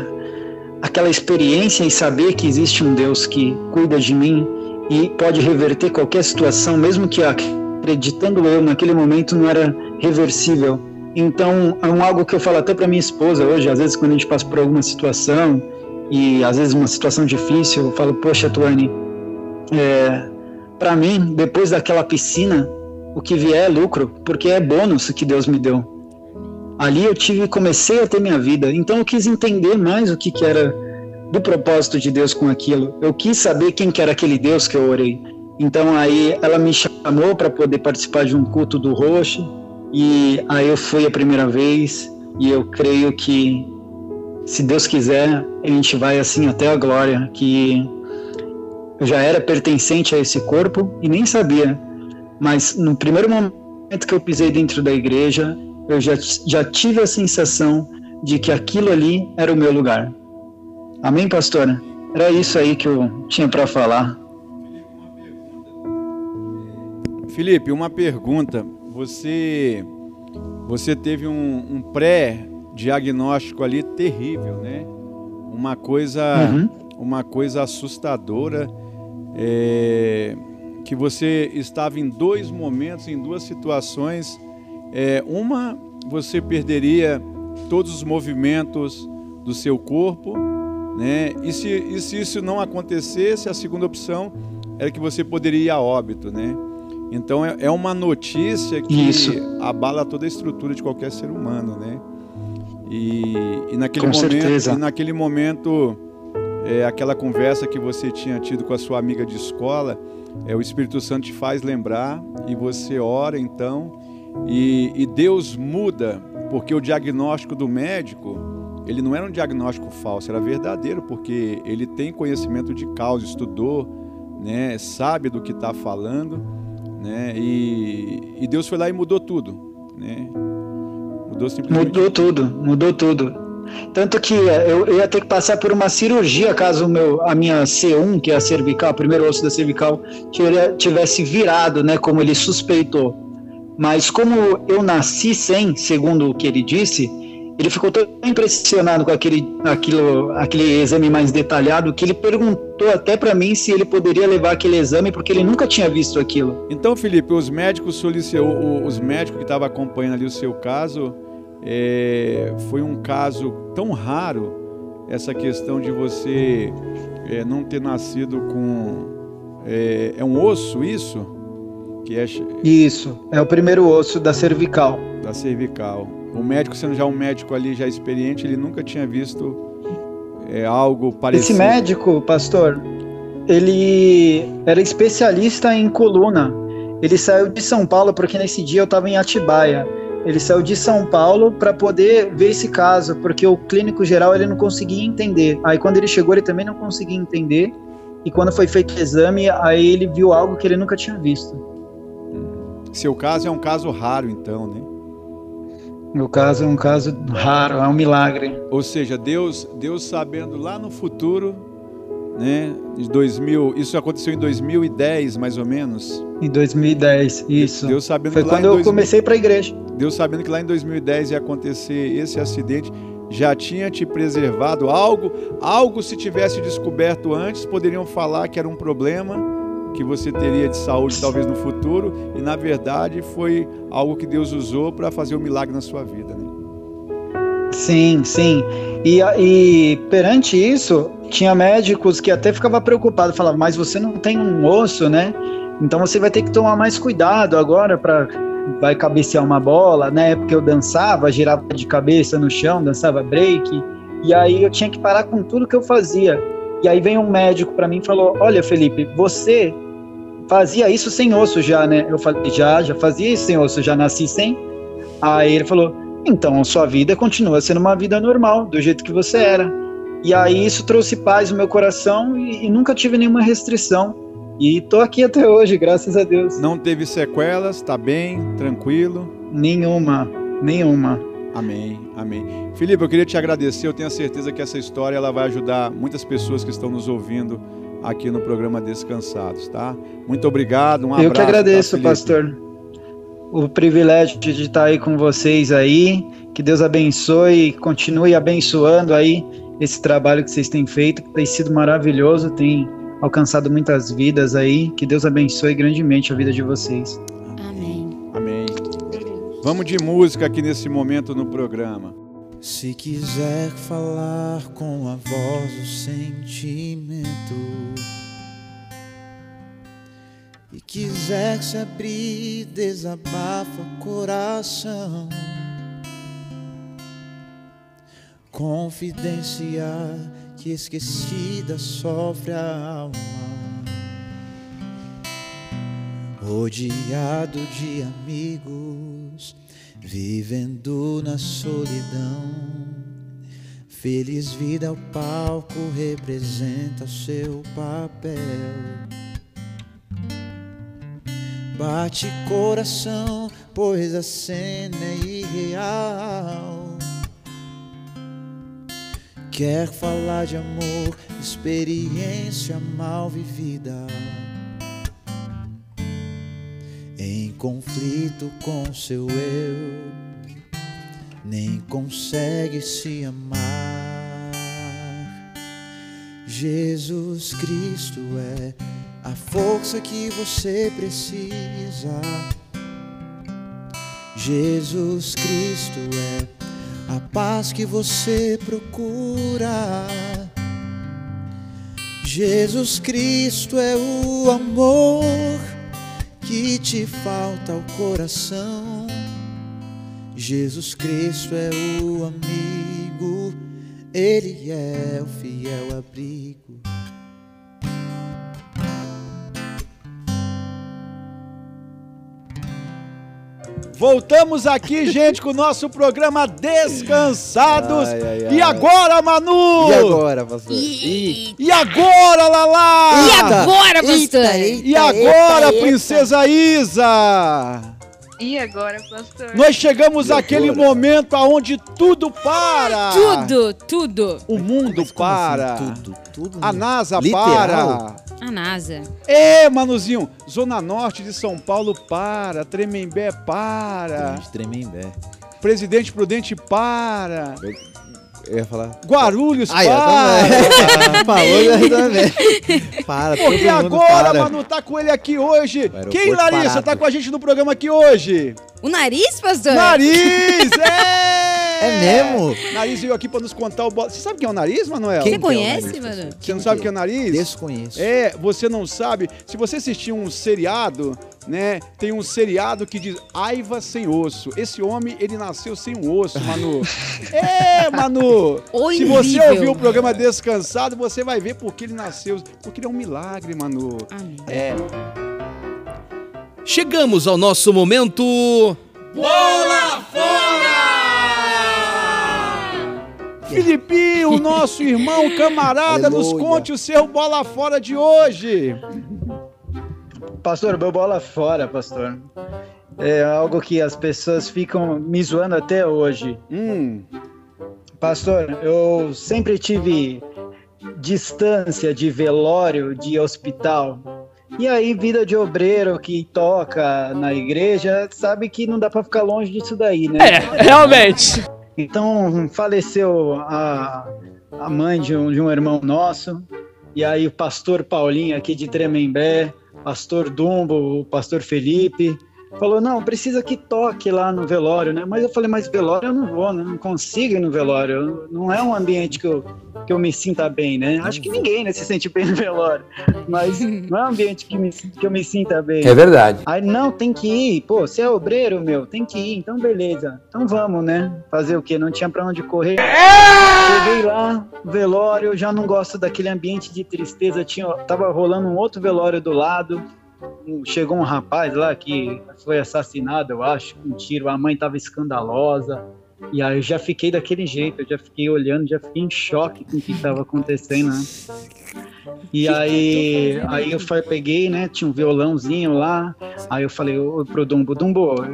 aquela experiência e saber que existe um Deus que cuida de mim e pode reverter qualquer situação, mesmo que acreditando eu naquele momento não era reversível. Então, é algo que eu falo até para minha esposa hoje, às vezes quando a gente passa por alguma situação e às vezes uma situação difícil, eu falo: "Poxa, Tuane, é, para mim, depois daquela piscina, o que vier é lucro, porque é bônus que Deus me deu ali eu tive comecei a ter minha vida. Então eu quis entender mais o que, que era do propósito de Deus com aquilo. Eu quis saber quem que era aquele Deus que eu orei. Então aí ela me chamou para poder participar de um culto do Roxo e aí eu fui a primeira vez e eu creio que se Deus quiser a gente vai assim até a glória que eu já era pertencente a esse corpo e nem sabia. Mas no primeiro momento que eu pisei dentro da igreja, eu já, já tive a sensação de que aquilo ali era o meu lugar. Amém, pastora? Era isso aí que eu tinha para falar. Felipe, uma pergunta. Você, você teve um, um pré-diagnóstico ali terrível, né? Uma coisa, uhum. uma coisa assustadora. É, que você estava em dois momentos, em duas situações é, uma, você perderia todos os movimentos do seu corpo, né? E se, e se isso não acontecesse, a segunda opção era que você poderia ir a óbito, né? Então é, é uma notícia que isso. abala toda a estrutura de qualquer ser humano, né? E, e naquele com momento, certeza. e naquele momento, é, aquela conversa que você tinha tido com a sua amiga de escola, é, o Espírito Santo te faz lembrar e você ora então e, e Deus muda, porque o diagnóstico do médico, ele não era um diagnóstico falso, era verdadeiro, porque ele tem conhecimento de causa, estudou, né, sabe do que está falando, né, e, e, Deus foi lá e mudou tudo, né, mudou simplesmente. Mudou tudo, mudou tudo. Tanto que eu, eu ia ter que passar por uma cirurgia caso meu, a minha C1, que é a cervical, o primeiro osso da cervical, tivesse virado, né, como ele suspeitou. Mas como eu nasci sem, segundo o que ele disse, ele ficou tão impressionado com aquele, aquilo, aquele exame mais detalhado que ele perguntou até para mim se ele poderia levar aquele exame porque ele nunca tinha visto aquilo. Então, Felipe, os médicos solicitou, os médicos que estavam acompanhando ali o seu caso, é, foi um caso tão raro essa questão de você é, não ter nascido com é, é um osso isso? Que é... Isso, é o primeiro osso da cervical. Da cervical. O médico, sendo já um médico ali já experiente, ele nunca tinha visto é, algo parecido. Esse médico, pastor, ele era especialista em coluna. Ele saiu de São Paulo, porque nesse dia eu estava em Atibaia. Ele saiu de São Paulo para poder ver esse caso, porque o clínico geral ele não conseguia entender. Aí quando ele chegou, ele também não conseguia entender. E quando foi feito o exame, aí ele viu algo que ele nunca tinha visto. Seu caso é um caso raro, então, né? Meu caso é um caso raro, é um milagre. Ou seja, Deus, Deus sabendo lá no futuro, né? De 2000, isso aconteceu em 2010, mais ou menos. Em 2010, isso. Deus sabendo Foi que quando eu 2000, comecei para a igreja. Deus sabendo que lá em 2010 ia acontecer esse acidente, já tinha te preservado algo, algo se tivesse descoberto antes, poderiam falar que era um problema que você teria de saúde talvez no futuro, e na verdade foi algo que Deus usou para fazer um milagre na sua vida. Né? Sim, sim. E, e perante isso, tinha médicos que até ficavam preocupados, falavam, mas você não tem um osso, né? Então você vai ter que tomar mais cuidado agora para vai cabecear uma bola. Na época eu dançava, girava de cabeça no chão, dançava break, e aí eu tinha que parar com tudo que eu fazia. E aí vem um médico para mim e falou: Olha, Felipe, você fazia isso sem osso já, né? Eu falei: Já, já fazia isso sem osso, já nasci sem. Aí ele falou: Então, sua vida continua sendo uma vida normal, do jeito que você era. E aí isso trouxe paz no meu coração e, e nunca tive nenhuma restrição. E tô aqui até hoje, graças a Deus. Não teve sequelas, tá bem, tranquilo? Nenhuma, nenhuma. Amém, amém. Felipe, eu queria te agradecer. Eu tenho a certeza que essa história ela vai ajudar muitas pessoas que estão nos ouvindo aqui no programa Descansados, tá? Muito obrigado, um abraço. Eu que agradeço, tá, pastor. O privilégio de estar aí com vocês aí. Que Deus abençoe e continue abençoando aí esse trabalho que vocês têm feito, que tem sido maravilhoso, tem alcançado muitas vidas aí. Que Deus abençoe grandemente a vida de vocês. Amém. Amém. Vamos de música aqui nesse momento no programa. Se quiser falar com a voz do sentimento e quiser se abrir, desabafa coração. Confidenciar que esquecida sofre a alma, rodeado de amigos, vivendo na solidão. Feliz vida ao palco representa seu papel. Bate coração, pois a cena é irreal. Quer falar de amor, experiência mal vivida. Em conflito com seu eu, nem consegue se amar. Jesus Cristo é a força que você precisa. Jesus Cristo é a paz que você procura. Jesus Cristo é o amor que te falta ao coração. Jesus Cristo é o amigo, Ele é o fiel abrigo. Voltamos aqui, gente, com o nosso programa Descansados. Ai, ai, ai. E agora, Manu? E agora, pastor? E, e agora, Lala? E agora, pastor? Eita, eita, e agora, eita, princesa Isa? E agora, pastor? Nós chegamos àquele momento aonde tudo para. Tudo, tudo. O mundo assim, para. Assim, tudo, tudo. A NASA Literal? para. A NASA. Ê, Manuzinho, Zona Norte de São Paulo para, Tremembé para, Tremembé. Presidente Prudente para, Eu ia falar. Guarulhos Aí, ó, para. também. Falou já também. Para, todo Porque mundo agora, para. Manu, tá com ele aqui hoje. Quem, Larissa, parado. tá com a gente no programa aqui hoje? O nariz, pastor? Nariz! É! É mesmo? Nariz veio aqui pra nos contar o... bo- Você sabe quem é o Nariz, Manuel? Você Quem que é o conhece, nariz, mano? Você não sabe quem é o Nariz? Desconheço. É, você não sabe. Se você assistir um seriado, né? Tem um seriado que diz Aiva sem osso. Esse homem, ele nasceu sem um osso, Manu. é, Manu. Se você Horrível. ouvir o programa Descansado, você vai ver por que ele nasceu. Porque ele é um milagre, Manu. Amém. É. Chegamos ao nosso momento. Felipe, o nosso irmão camarada, nos Aleluia. conte o seu bola fora de hoje. Pastor, meu bola fora, pastor. É algo que as pessoas ficam me zoando até hoje. Hum, Pastor, eu sempre tive distância de velório, de hospital. E aí, vida de obreiro que toca na igreja, sabe que não dá pra ficar longe disso daí, né? É, realmente. Então, faleceu a, a mãe de um, de um irmão nosso, e aí o pastor Paulinho aqui de Tremembé, pastor Dumbo, o pastor Felipe, falou, não, precisa que toque lá no velório, né? Mas eu falei, mas velório eu não vou, né? não consigo ir no velório, não é um ambiente que eu, que eu me sinta bem, né? Acho que ninguém né, se sente bem no velório. Mas não é um ambiente que, me, que eu me sinta bem. É verdade. Aí, não, tem que ir. Pô, você é obreiro, meu, tem que ir. Então, beleza. Então vamos, né? Fazer o quê? Não tinha pra onde correr. Cheguei lá, velório, eu já não gosto daquele ambiente de tristeza. Tinha, tava rolando um outro velório do lado. Chegou um rapaz lá que foi assassinado, eu acho, com um tiro. A mãe tava escandalosa. E aí eu já fiquei daquele jeito, eu já fiquei olhando, já fiquei em choque com o que estava acontecendo, né? E aí, aí eu fa- peguei, né? Tinha um violãozinho lá. Aí eu falei ô, pro Dumbo, Dumbo, eu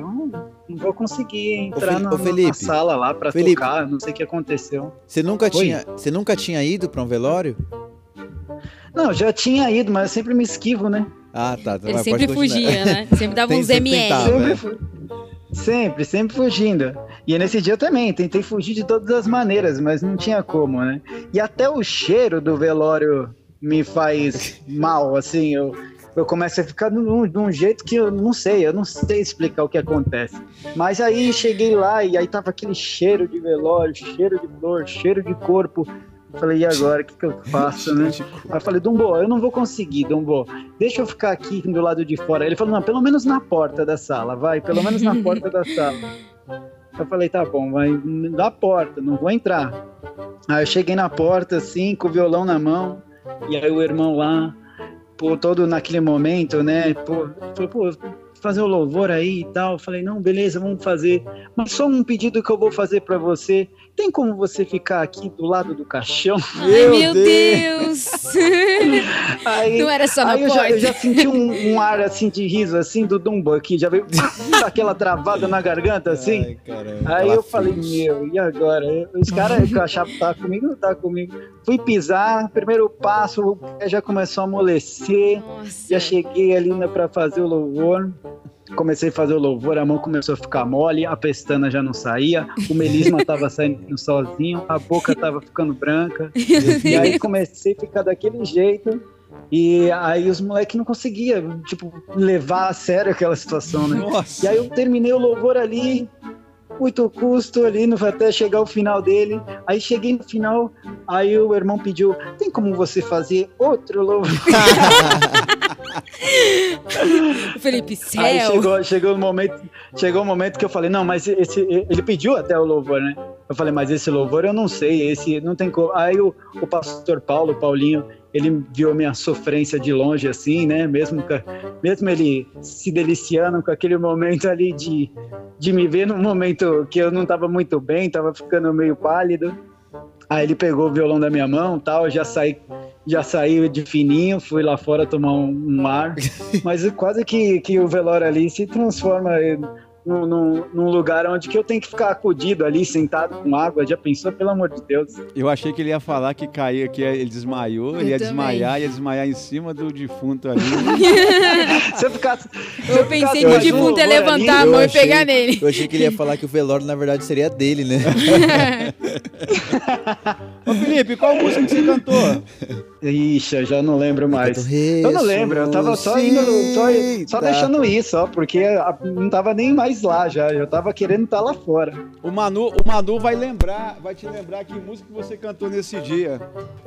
não vou conseguir entrar na, na sala lá pra Felipe. tocar, não sei o que aconteceu. Você nunca, Oi. tinha, você nunca tinha ido pra um velório? Não, já tinha ido, mas eu sempre me esquivo, né? Ah, tá. Ele vai, sempre fugia, né? Sempre dava Tem- uns sempre ML. tentava. Sempre, é. fu- sempre, sempre fugindo. E nesse dia também, tentei fugir de todas as maneiras, mas não tinha como, né? E até o cheiro do velório me faz mal, assim, eu, eu começo a ficar de um, de um jeito que eu não sei, eu não sei explicar o que acontece. Mas aí cheguei lá e aí tava aquele cheiro de velório, cheiro de flor, cheiro de corpo. Falei, e agora, o que, que eu faço, né? Aí eu falei, Dumbo, eu não vou conseguir, Dumbo. Deixa eu ficar aqui do lado de fora. Ele falou, não, pelo menos na porta da sala, vai, pelo menos na porta da sala. Eu falei, tá bom, vai na porta, não vou entrar. Aí eu cheguei na porta, assim, com o violão na mão, e aí o irmão lá, pô, todo naquele momento, né, pô, falou, pô, fazer o louvor aí e tal. Eu falei, não, beleza, vamos fazer. Mas só um pedido que eu vou fazer pra você. Tem como você ficar aqui do lado do caixão? Ai, meu Deus! Aí, Não era só na aí eu já, porta. eu já senti um, um ar assim de riso, assim, do Dumbo aqui, já veio aquela travada na garganta, assim. Ai, caramba, Aí eu falei, meu, e agora? Os caras que eu achava que tava comigo, não tá comigo. Fui pisar, primeiro passo, o pé já começou a amolecer. Nossa. Já cheguei ali né, pra fazer o louvor. Comecei a fazer o louvor, a mão começou a ficar mole, a pestana já não saía, o melisma tava saindo sozinho, a boca tava ficando branca. E aí comecei a ficar daquele jeito. E aí os moleques não conseguiam, tipo, levar a sério aquela situação, né? Nossa. E aí eu terminei o louvor ali, muito custo ali, no, até chegar ao final dele. Aí cheguei no final, aí o irmão pediu, tem como você fazer outro louvor? Felipe, Aí céu! chegou, chegou o momento, chegou o momento que eu falei, não, mas esse, ele pediu até o louvor, né? Eu falei, mas esse louvor eu não sei, esse não tem como. Aí o, o pastor Paulo, Paulinho, ele viu minha sofrência de longe, assim, né? Mesmo, mesmo ele se deliciando com aquele momento ali de, de me ver num momento que eu não tava muito bem, tava ficando meio pálido. Aí ele pegou o violão da minha mão, tal, eu já saí, já saí de fininho, fui lá fora tomar um, um ar, mas quase que, que o velório ali se transforma num, num- num lugar onde que eu tenho que ficar acudido ali, sentado com água. Já pensou, pelo amor de Deus? Eu achei que ele ia falar que caía, que ele desmaiou, ele ia também. desmaiar, ia desmaiar em cima do defunto ali. Se eu ficasse, se Eu pensei que o defunto ia ali, levantar a eu mão e pegar nele. Eu achei que ele ia falar que o velório, na verdade, seria dele, né? Ô Felipe, qual música que você cantou? Ixi, eu já não lembro mais. Eu não lembro, eu tava só indo, só, só Tá. deixando isso, ó, porque não tava nem mais lá já, eu tava querendo estar lá fora. O Manu, o Manu vai lembrar, vai te lembrar que música que você cantou nesse dia.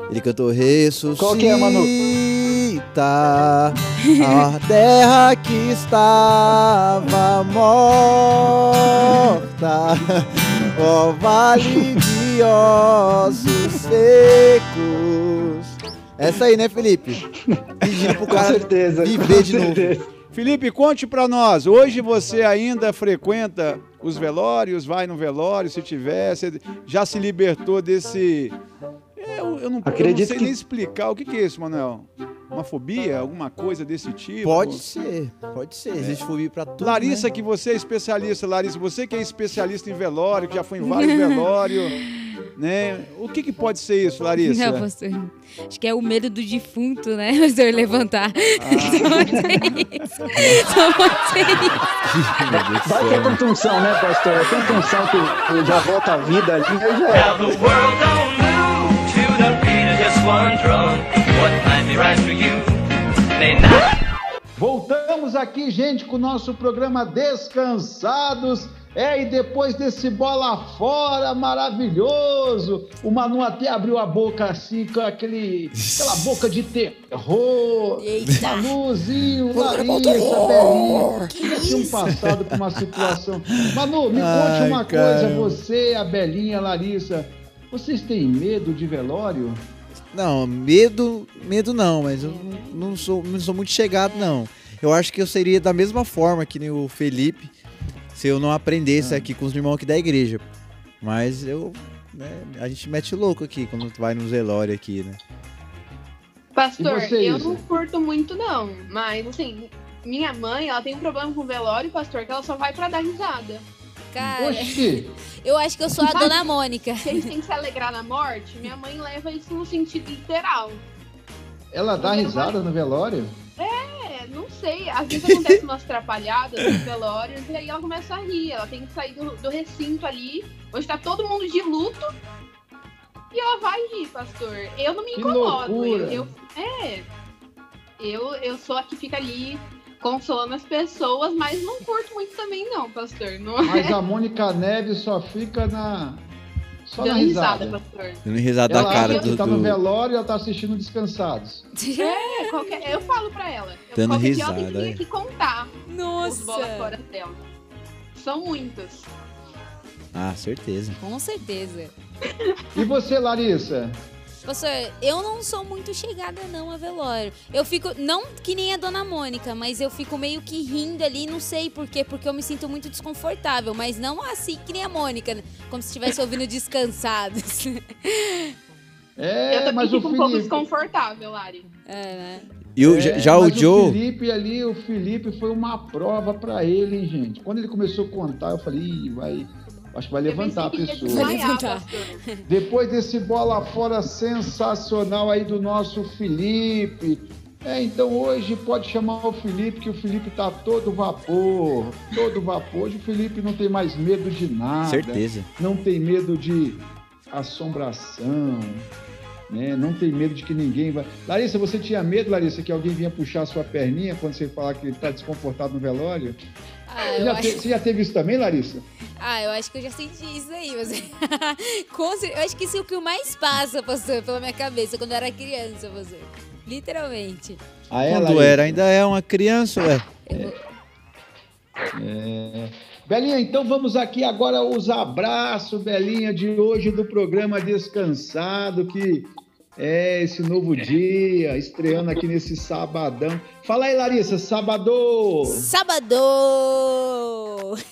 Ele cantou Ressuscita Qual que é, Manu? a terra que estava morta, ó vale de ossos secos. Essa aí, né, Felipe? Pedindo pro Com cara certeza. viver com de novo. certeza. Felipe, conte pra nós. Hoje você ainda frequenta os velórios, vai no velório, se tiver, você já se libertou desse. É, Eu, eu não, eu não Acredito sei que- nem explicar. O que, que é isso, Manuel? Uma fobia? Alguma coisa desse tipo? Pode ser, pode ser. Existe fobia pra tudo. Larissa, né? que você é especialista, Larissa, você que é especialista em velório, que já foi em vários velórios, né? O que, que pode ser isso, Larissa? Não, pastor. Acho que é o medo do defunto, né? O senhor levantar. Só pode ser isso. Só pode ser isso. Vai que é contunção, né, pastor? É contunção que, que já volta a vida ali, aí já beat of just one drum. What might be right for you may not. Voltamos aqui, gente, com o nosso programa Descansados. É, e depois desse bola fora maravilhoso, o Manu até abriu a boca assim, com aquele, aquela boca de terror. Eita. Manuzinho, Larissa, Belinha, tinham passado por uma situação. Manu, me conte Ai, uma cara. coisa, você, a Belinha, a Larissa, vocês têm medo de velório? Não, medo, medo não, mas eu não, não sou, não sou muito chegado, não. Eu acho que eu seria da mesma forma que nem o Felipe, se eu não aprendesse aqui com os irmãos aqui da igreja. Mas eu, né, a gente mete louco aqui quando vai no velório aqui, né? Pastor, você, eu não curto muito, não. Mas, assim, minha mãe, ela tem um problema com velório, pastor, que ela só vai pra dar risada. Cara, Oxi! eu acho que eu sou a Dona Mônica. Se a gente tem que se alegrar na morte, minha mãe leva isso no sentido literal. Ela dá risada no velório? É, não sei. Às vezes acontece umas atrapalhadas nos velórios e aí ela começa a rir. Ela tem que sair do, do recinto ali, onde tá todo mundo de luto. E ela vai rir, pastor. Eu não me incomodo. Eu, eu- é. Eu, eu sou a que fica ali consolando as pessoas, mas não curto muito também, não, pastor. Não Mas é a Mônica Neves só fica na. Só na dando risada. risada, pastor. Dando risada Ela da cara que do. tá no velório e ela tá assistindo Descansados. É, qualquer, eu falo pra ela. Eu, Dando dia ela tem risada, que é. aqui contar os bolas Nossa! fora dela. São muitas. Ah, certeza. Com certeza. E você, Larissa? Pastor, eu não sou muito chegada não a velório. Eu fico, não que nem a Dona Mônica, mas eu fico meio que rindo ali, não sei por quê, porque eu me sinto muito desconfortável, mas não assim que nem a Mônica, né? como se estivesse ouvindo descansados. É, eu também mas o fico um pouco Felipe. desconfortável, Lari. É, né? E o, É, já- o Joe. O Felipe ali, o Felipe foi uma prova pra ele, hein, gente. Quando ele começou a contar, eu falei, Ih, vai. Acho que vai levantar a ia pessoa. Vai levantar. Depois desse bola fora sensacional aí do nosso Felipe. É, então hoje pode chamar o Felipe, que o Felipe tá todo vapor, todo vapor. Hoje o Felipe não tem mais medo de nada. Certeza. Não tem medo de assombração, né? Não tem medo de que ninguém vai. Larissa, você tinha medo, Larissa, que alguém vinha puxar a sua perninha quando você falar que tá desconfortável no velório? Ah, já, acho, te- você já teve isso também, Larissa? ah, eu acho que eu já senti isso aí, mas eu acho que isso é o que mais passa, pastor, pela minha cabeça quando eu era criança, pastor. Literalmente. Ah, é, Quando Larissa? era, ainda é uma criança, ué. É. Belinha, então vamos aqui agora os abraços, Belinha, de hoje do programa Descansado, que é esse novo dia, estreando aqui nesse sabadão. Fala aí, Larissa, sabadão! Sábado!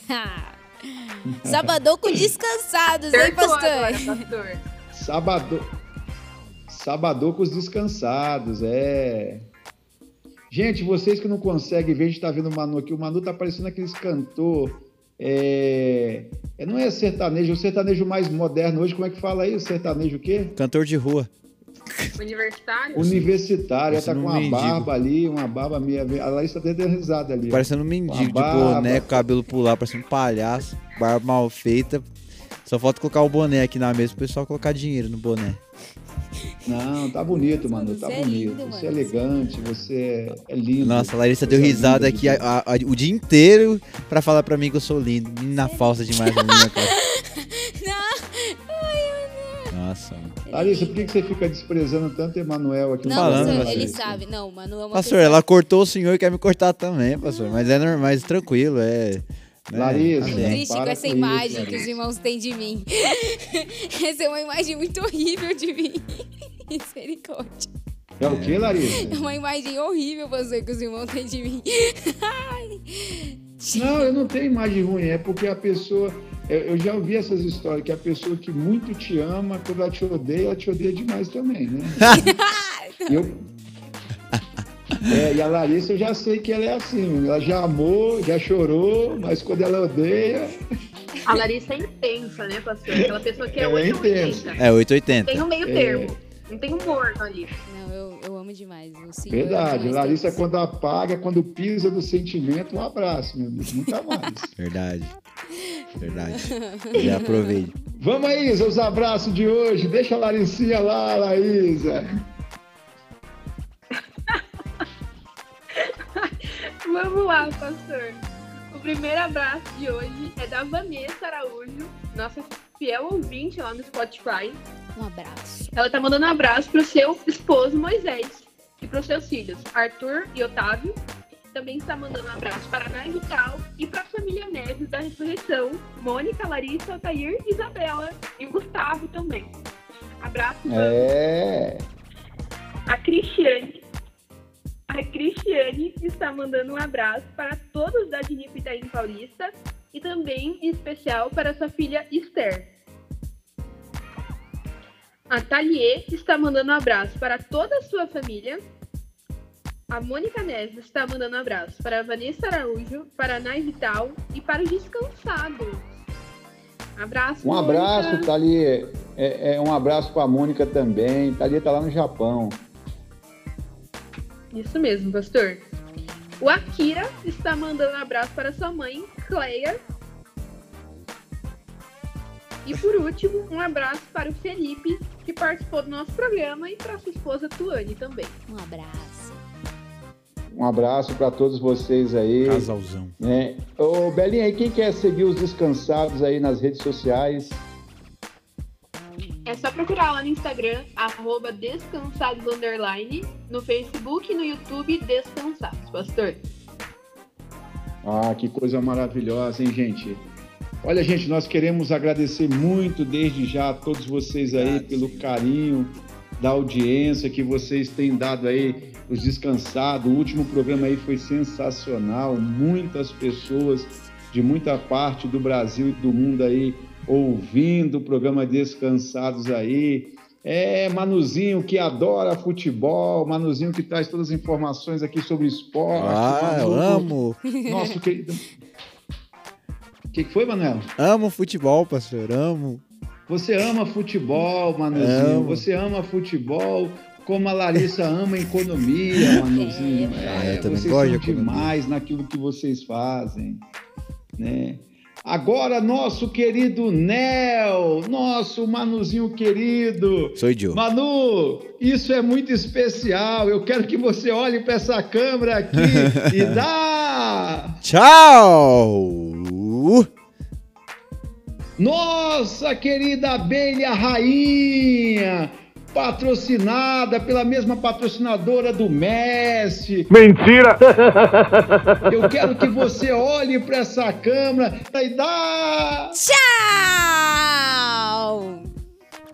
Sábado com descansados, hein, pastor? agora, pastor. Sabadão. Sabadão com os descansados, é. Gente, vocês que não conseguem ver, a gente tá vendo o Manu aqui. O Manu tá parecendo aqueles cantor. É... é, Não é sertanejo, é o sertanejo mais moderno hoje. Como é que fala aí? O sertanejo o quê? Cantor de rua. Universitário? Universitário, ela tá com um uma mendigo. barba ali, uma barba meia. A Larissa tá dando risada ali. Parecendo um mendigo de boné, com cabelo pular, parecendo um palhaço, barba mal feita. Só falta colocar o boné aqui na mesa pro pessoal colocar dinheiro no boné. Não, tá bonito, mano. Tá Você é bonito. lindo, você é elegante, você é, é lindo. Nossa, a Larissa deu Coisa risada aqui de a- a- o dia inteiro pra falar pra mim que eu sou lindo. Menina falsa demais a minha cara. Nossa. Larissa, por que, você fica desprezando tanto Emanuel aqui? Não, falando, pastor, pastor. ele sabe. Não, mano, é uma Pastor, pessoa- ela cortou o senhor e quer me cortar também, pastor. Mas é normal, mas tranquilo, é. né? Larissa, Amém. triste com essa com imagem isso, que os irmãos têm de mim. essa é uma imagem muito horrível de mim. Misericórdia. É o que, Larissa? É uma imagem horrível, pastor, que os irmãos têm de mim. Ai. Não, eu não tenho imagem ruim, é porque a pessoa. Eu, eu já ouvi essas histórias, que a pessoa que muito te ama, quando ela te odeia, ela te odeia demais também, né? eu. É, e a Larissa eu já sei que ela é assim, ela já amou, já chorou, mas quando ela odeia, A Larissa é intensa, né, pastor? Aquela pessoa que é é 880. É, 880. Tem um meio É. termo. Não tem humor ali. Não, eu, amo demais. O senhor verdade. é Larissa, Deus. quando apaga, quando pisa do sentimento, um abraço, meu amigo, nunca mais. Verdade. Verdade. Já aproveite. Vamos aí, Isa, os abraços de hoje. Deixa a Laricinha lá, Laísa. Vamos lá, pastor. primeiro abraço de hoje é da Vanessa Araújo, nossa fiel ouvinte lá no Spotify. Um abraço. Ela tá mandando um abraço pro seu esposo Moisés e pros seus filhos, Arthur e Otávio. Também está mandando um abraço para a Nai Vital e para a família Neves da Ressurreição, Mônica, Larissa, Altair, Isabela e Gustavo também. Abraço É. a Cristiane. A Cristiane está mandando um abraço para todos da Dinip Itaim Paulista e também em especial para sua filha Esther. A Thalier está mandando um abraço para toda a sua família. A Mônica Neves está mandando um abraço para a Vanessa Araújo, para a Nai Vital e para os descansados. Abraço. Um abraço, Mônica. É, é, um abraço para a Mônica também. Thali tá lá no Japão. Isso mesmo, pastor. O Akira está mandando um abraço para sua mãe, Cleia. E por último, um abraço para o Felipe, que participou do nosso programa, e para sua esposa Tuane também. Um abraço. Um abraço para todos vocês aí. Casalzão. Né? Ô, Belinha, quem quer seguir os descansados aí nas redes sociais? É só procurar lá no Instagram, arroba descansados underline, no Facebook e no YouTube Descansados, pastor. Ah, que coisa maravilhosa, hein, gente? Olha, gente, nós queremos agradecer muito desde já a todos vocês aí pelo carinho da audiência que vocês têm dado aí os descansados. O último programa aí foi sensacional, muitas pessoas de muita parte do Brasil e do mundo aí ouvindo o programa Descansados aí. É, Manuzinho que adora futebol, Manuzinho que traz todas as informações aqui sobre esporte. Ah, eu Manu, amo. Nosso querido. O que, que foi, Manuel? Amo futebol, pastor, amo. Você ama futebol, Manuzinho. Amo. Você ama futebol como a Larissa ama economia, Manuzinho. É, eu também vocês gosto são de demais naquilo que vocês fazem, né? Agora, nosso querido Nel, nosso Manuzinho querido. Sou idiota. Manu, isso é muito especial. Eu quero que você olhe para essa câmera aqui e dá. Tchau! Nossa querida abelha rainha, patrocinada pela mesma patrocinadora do Messi. Mentira! Eu quero que você olhe para essa câmera e dá. Tchau!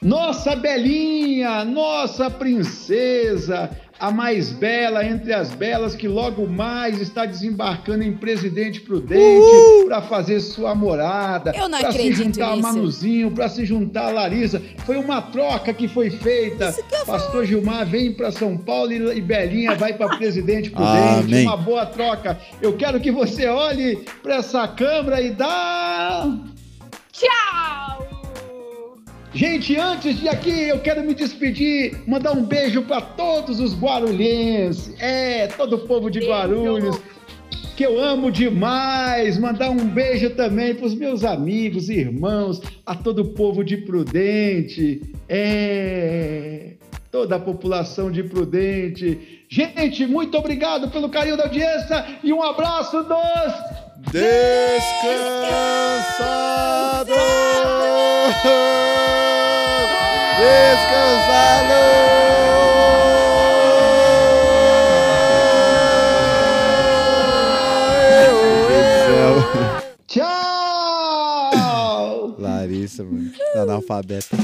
Nossa Belinha, nossa princesa, a mais bela entre as belas, que logo mais está desembarcando em Presidente Prudente para fazer sua morada, Eu não se juntar a nisso. Manuzinho, para se juntar a Larissa. Foi uma troca que foi feita. Pastor Gilmar vem para São Paulo e Belinha vai para Presidente Prudente. Amém. Uma boa troca. Eu quero que você olhe para essa câmera e dá. Tchau! Gente, antes de aqui, eu quero me despedir, mandar um beijo para todos os guarulhenses, é, todo o povo de Guarulhos, que eu amo demais. Mandar um beijo também para os meus amigos, irmãos, a todo o povo de Prudente, é, toda a população de Prudente. Gente, muito obrigado pelo carinho da audiência e um abraço dos Descansado! Descansado! Tchau! Larissa, mano. Tá analfabeta.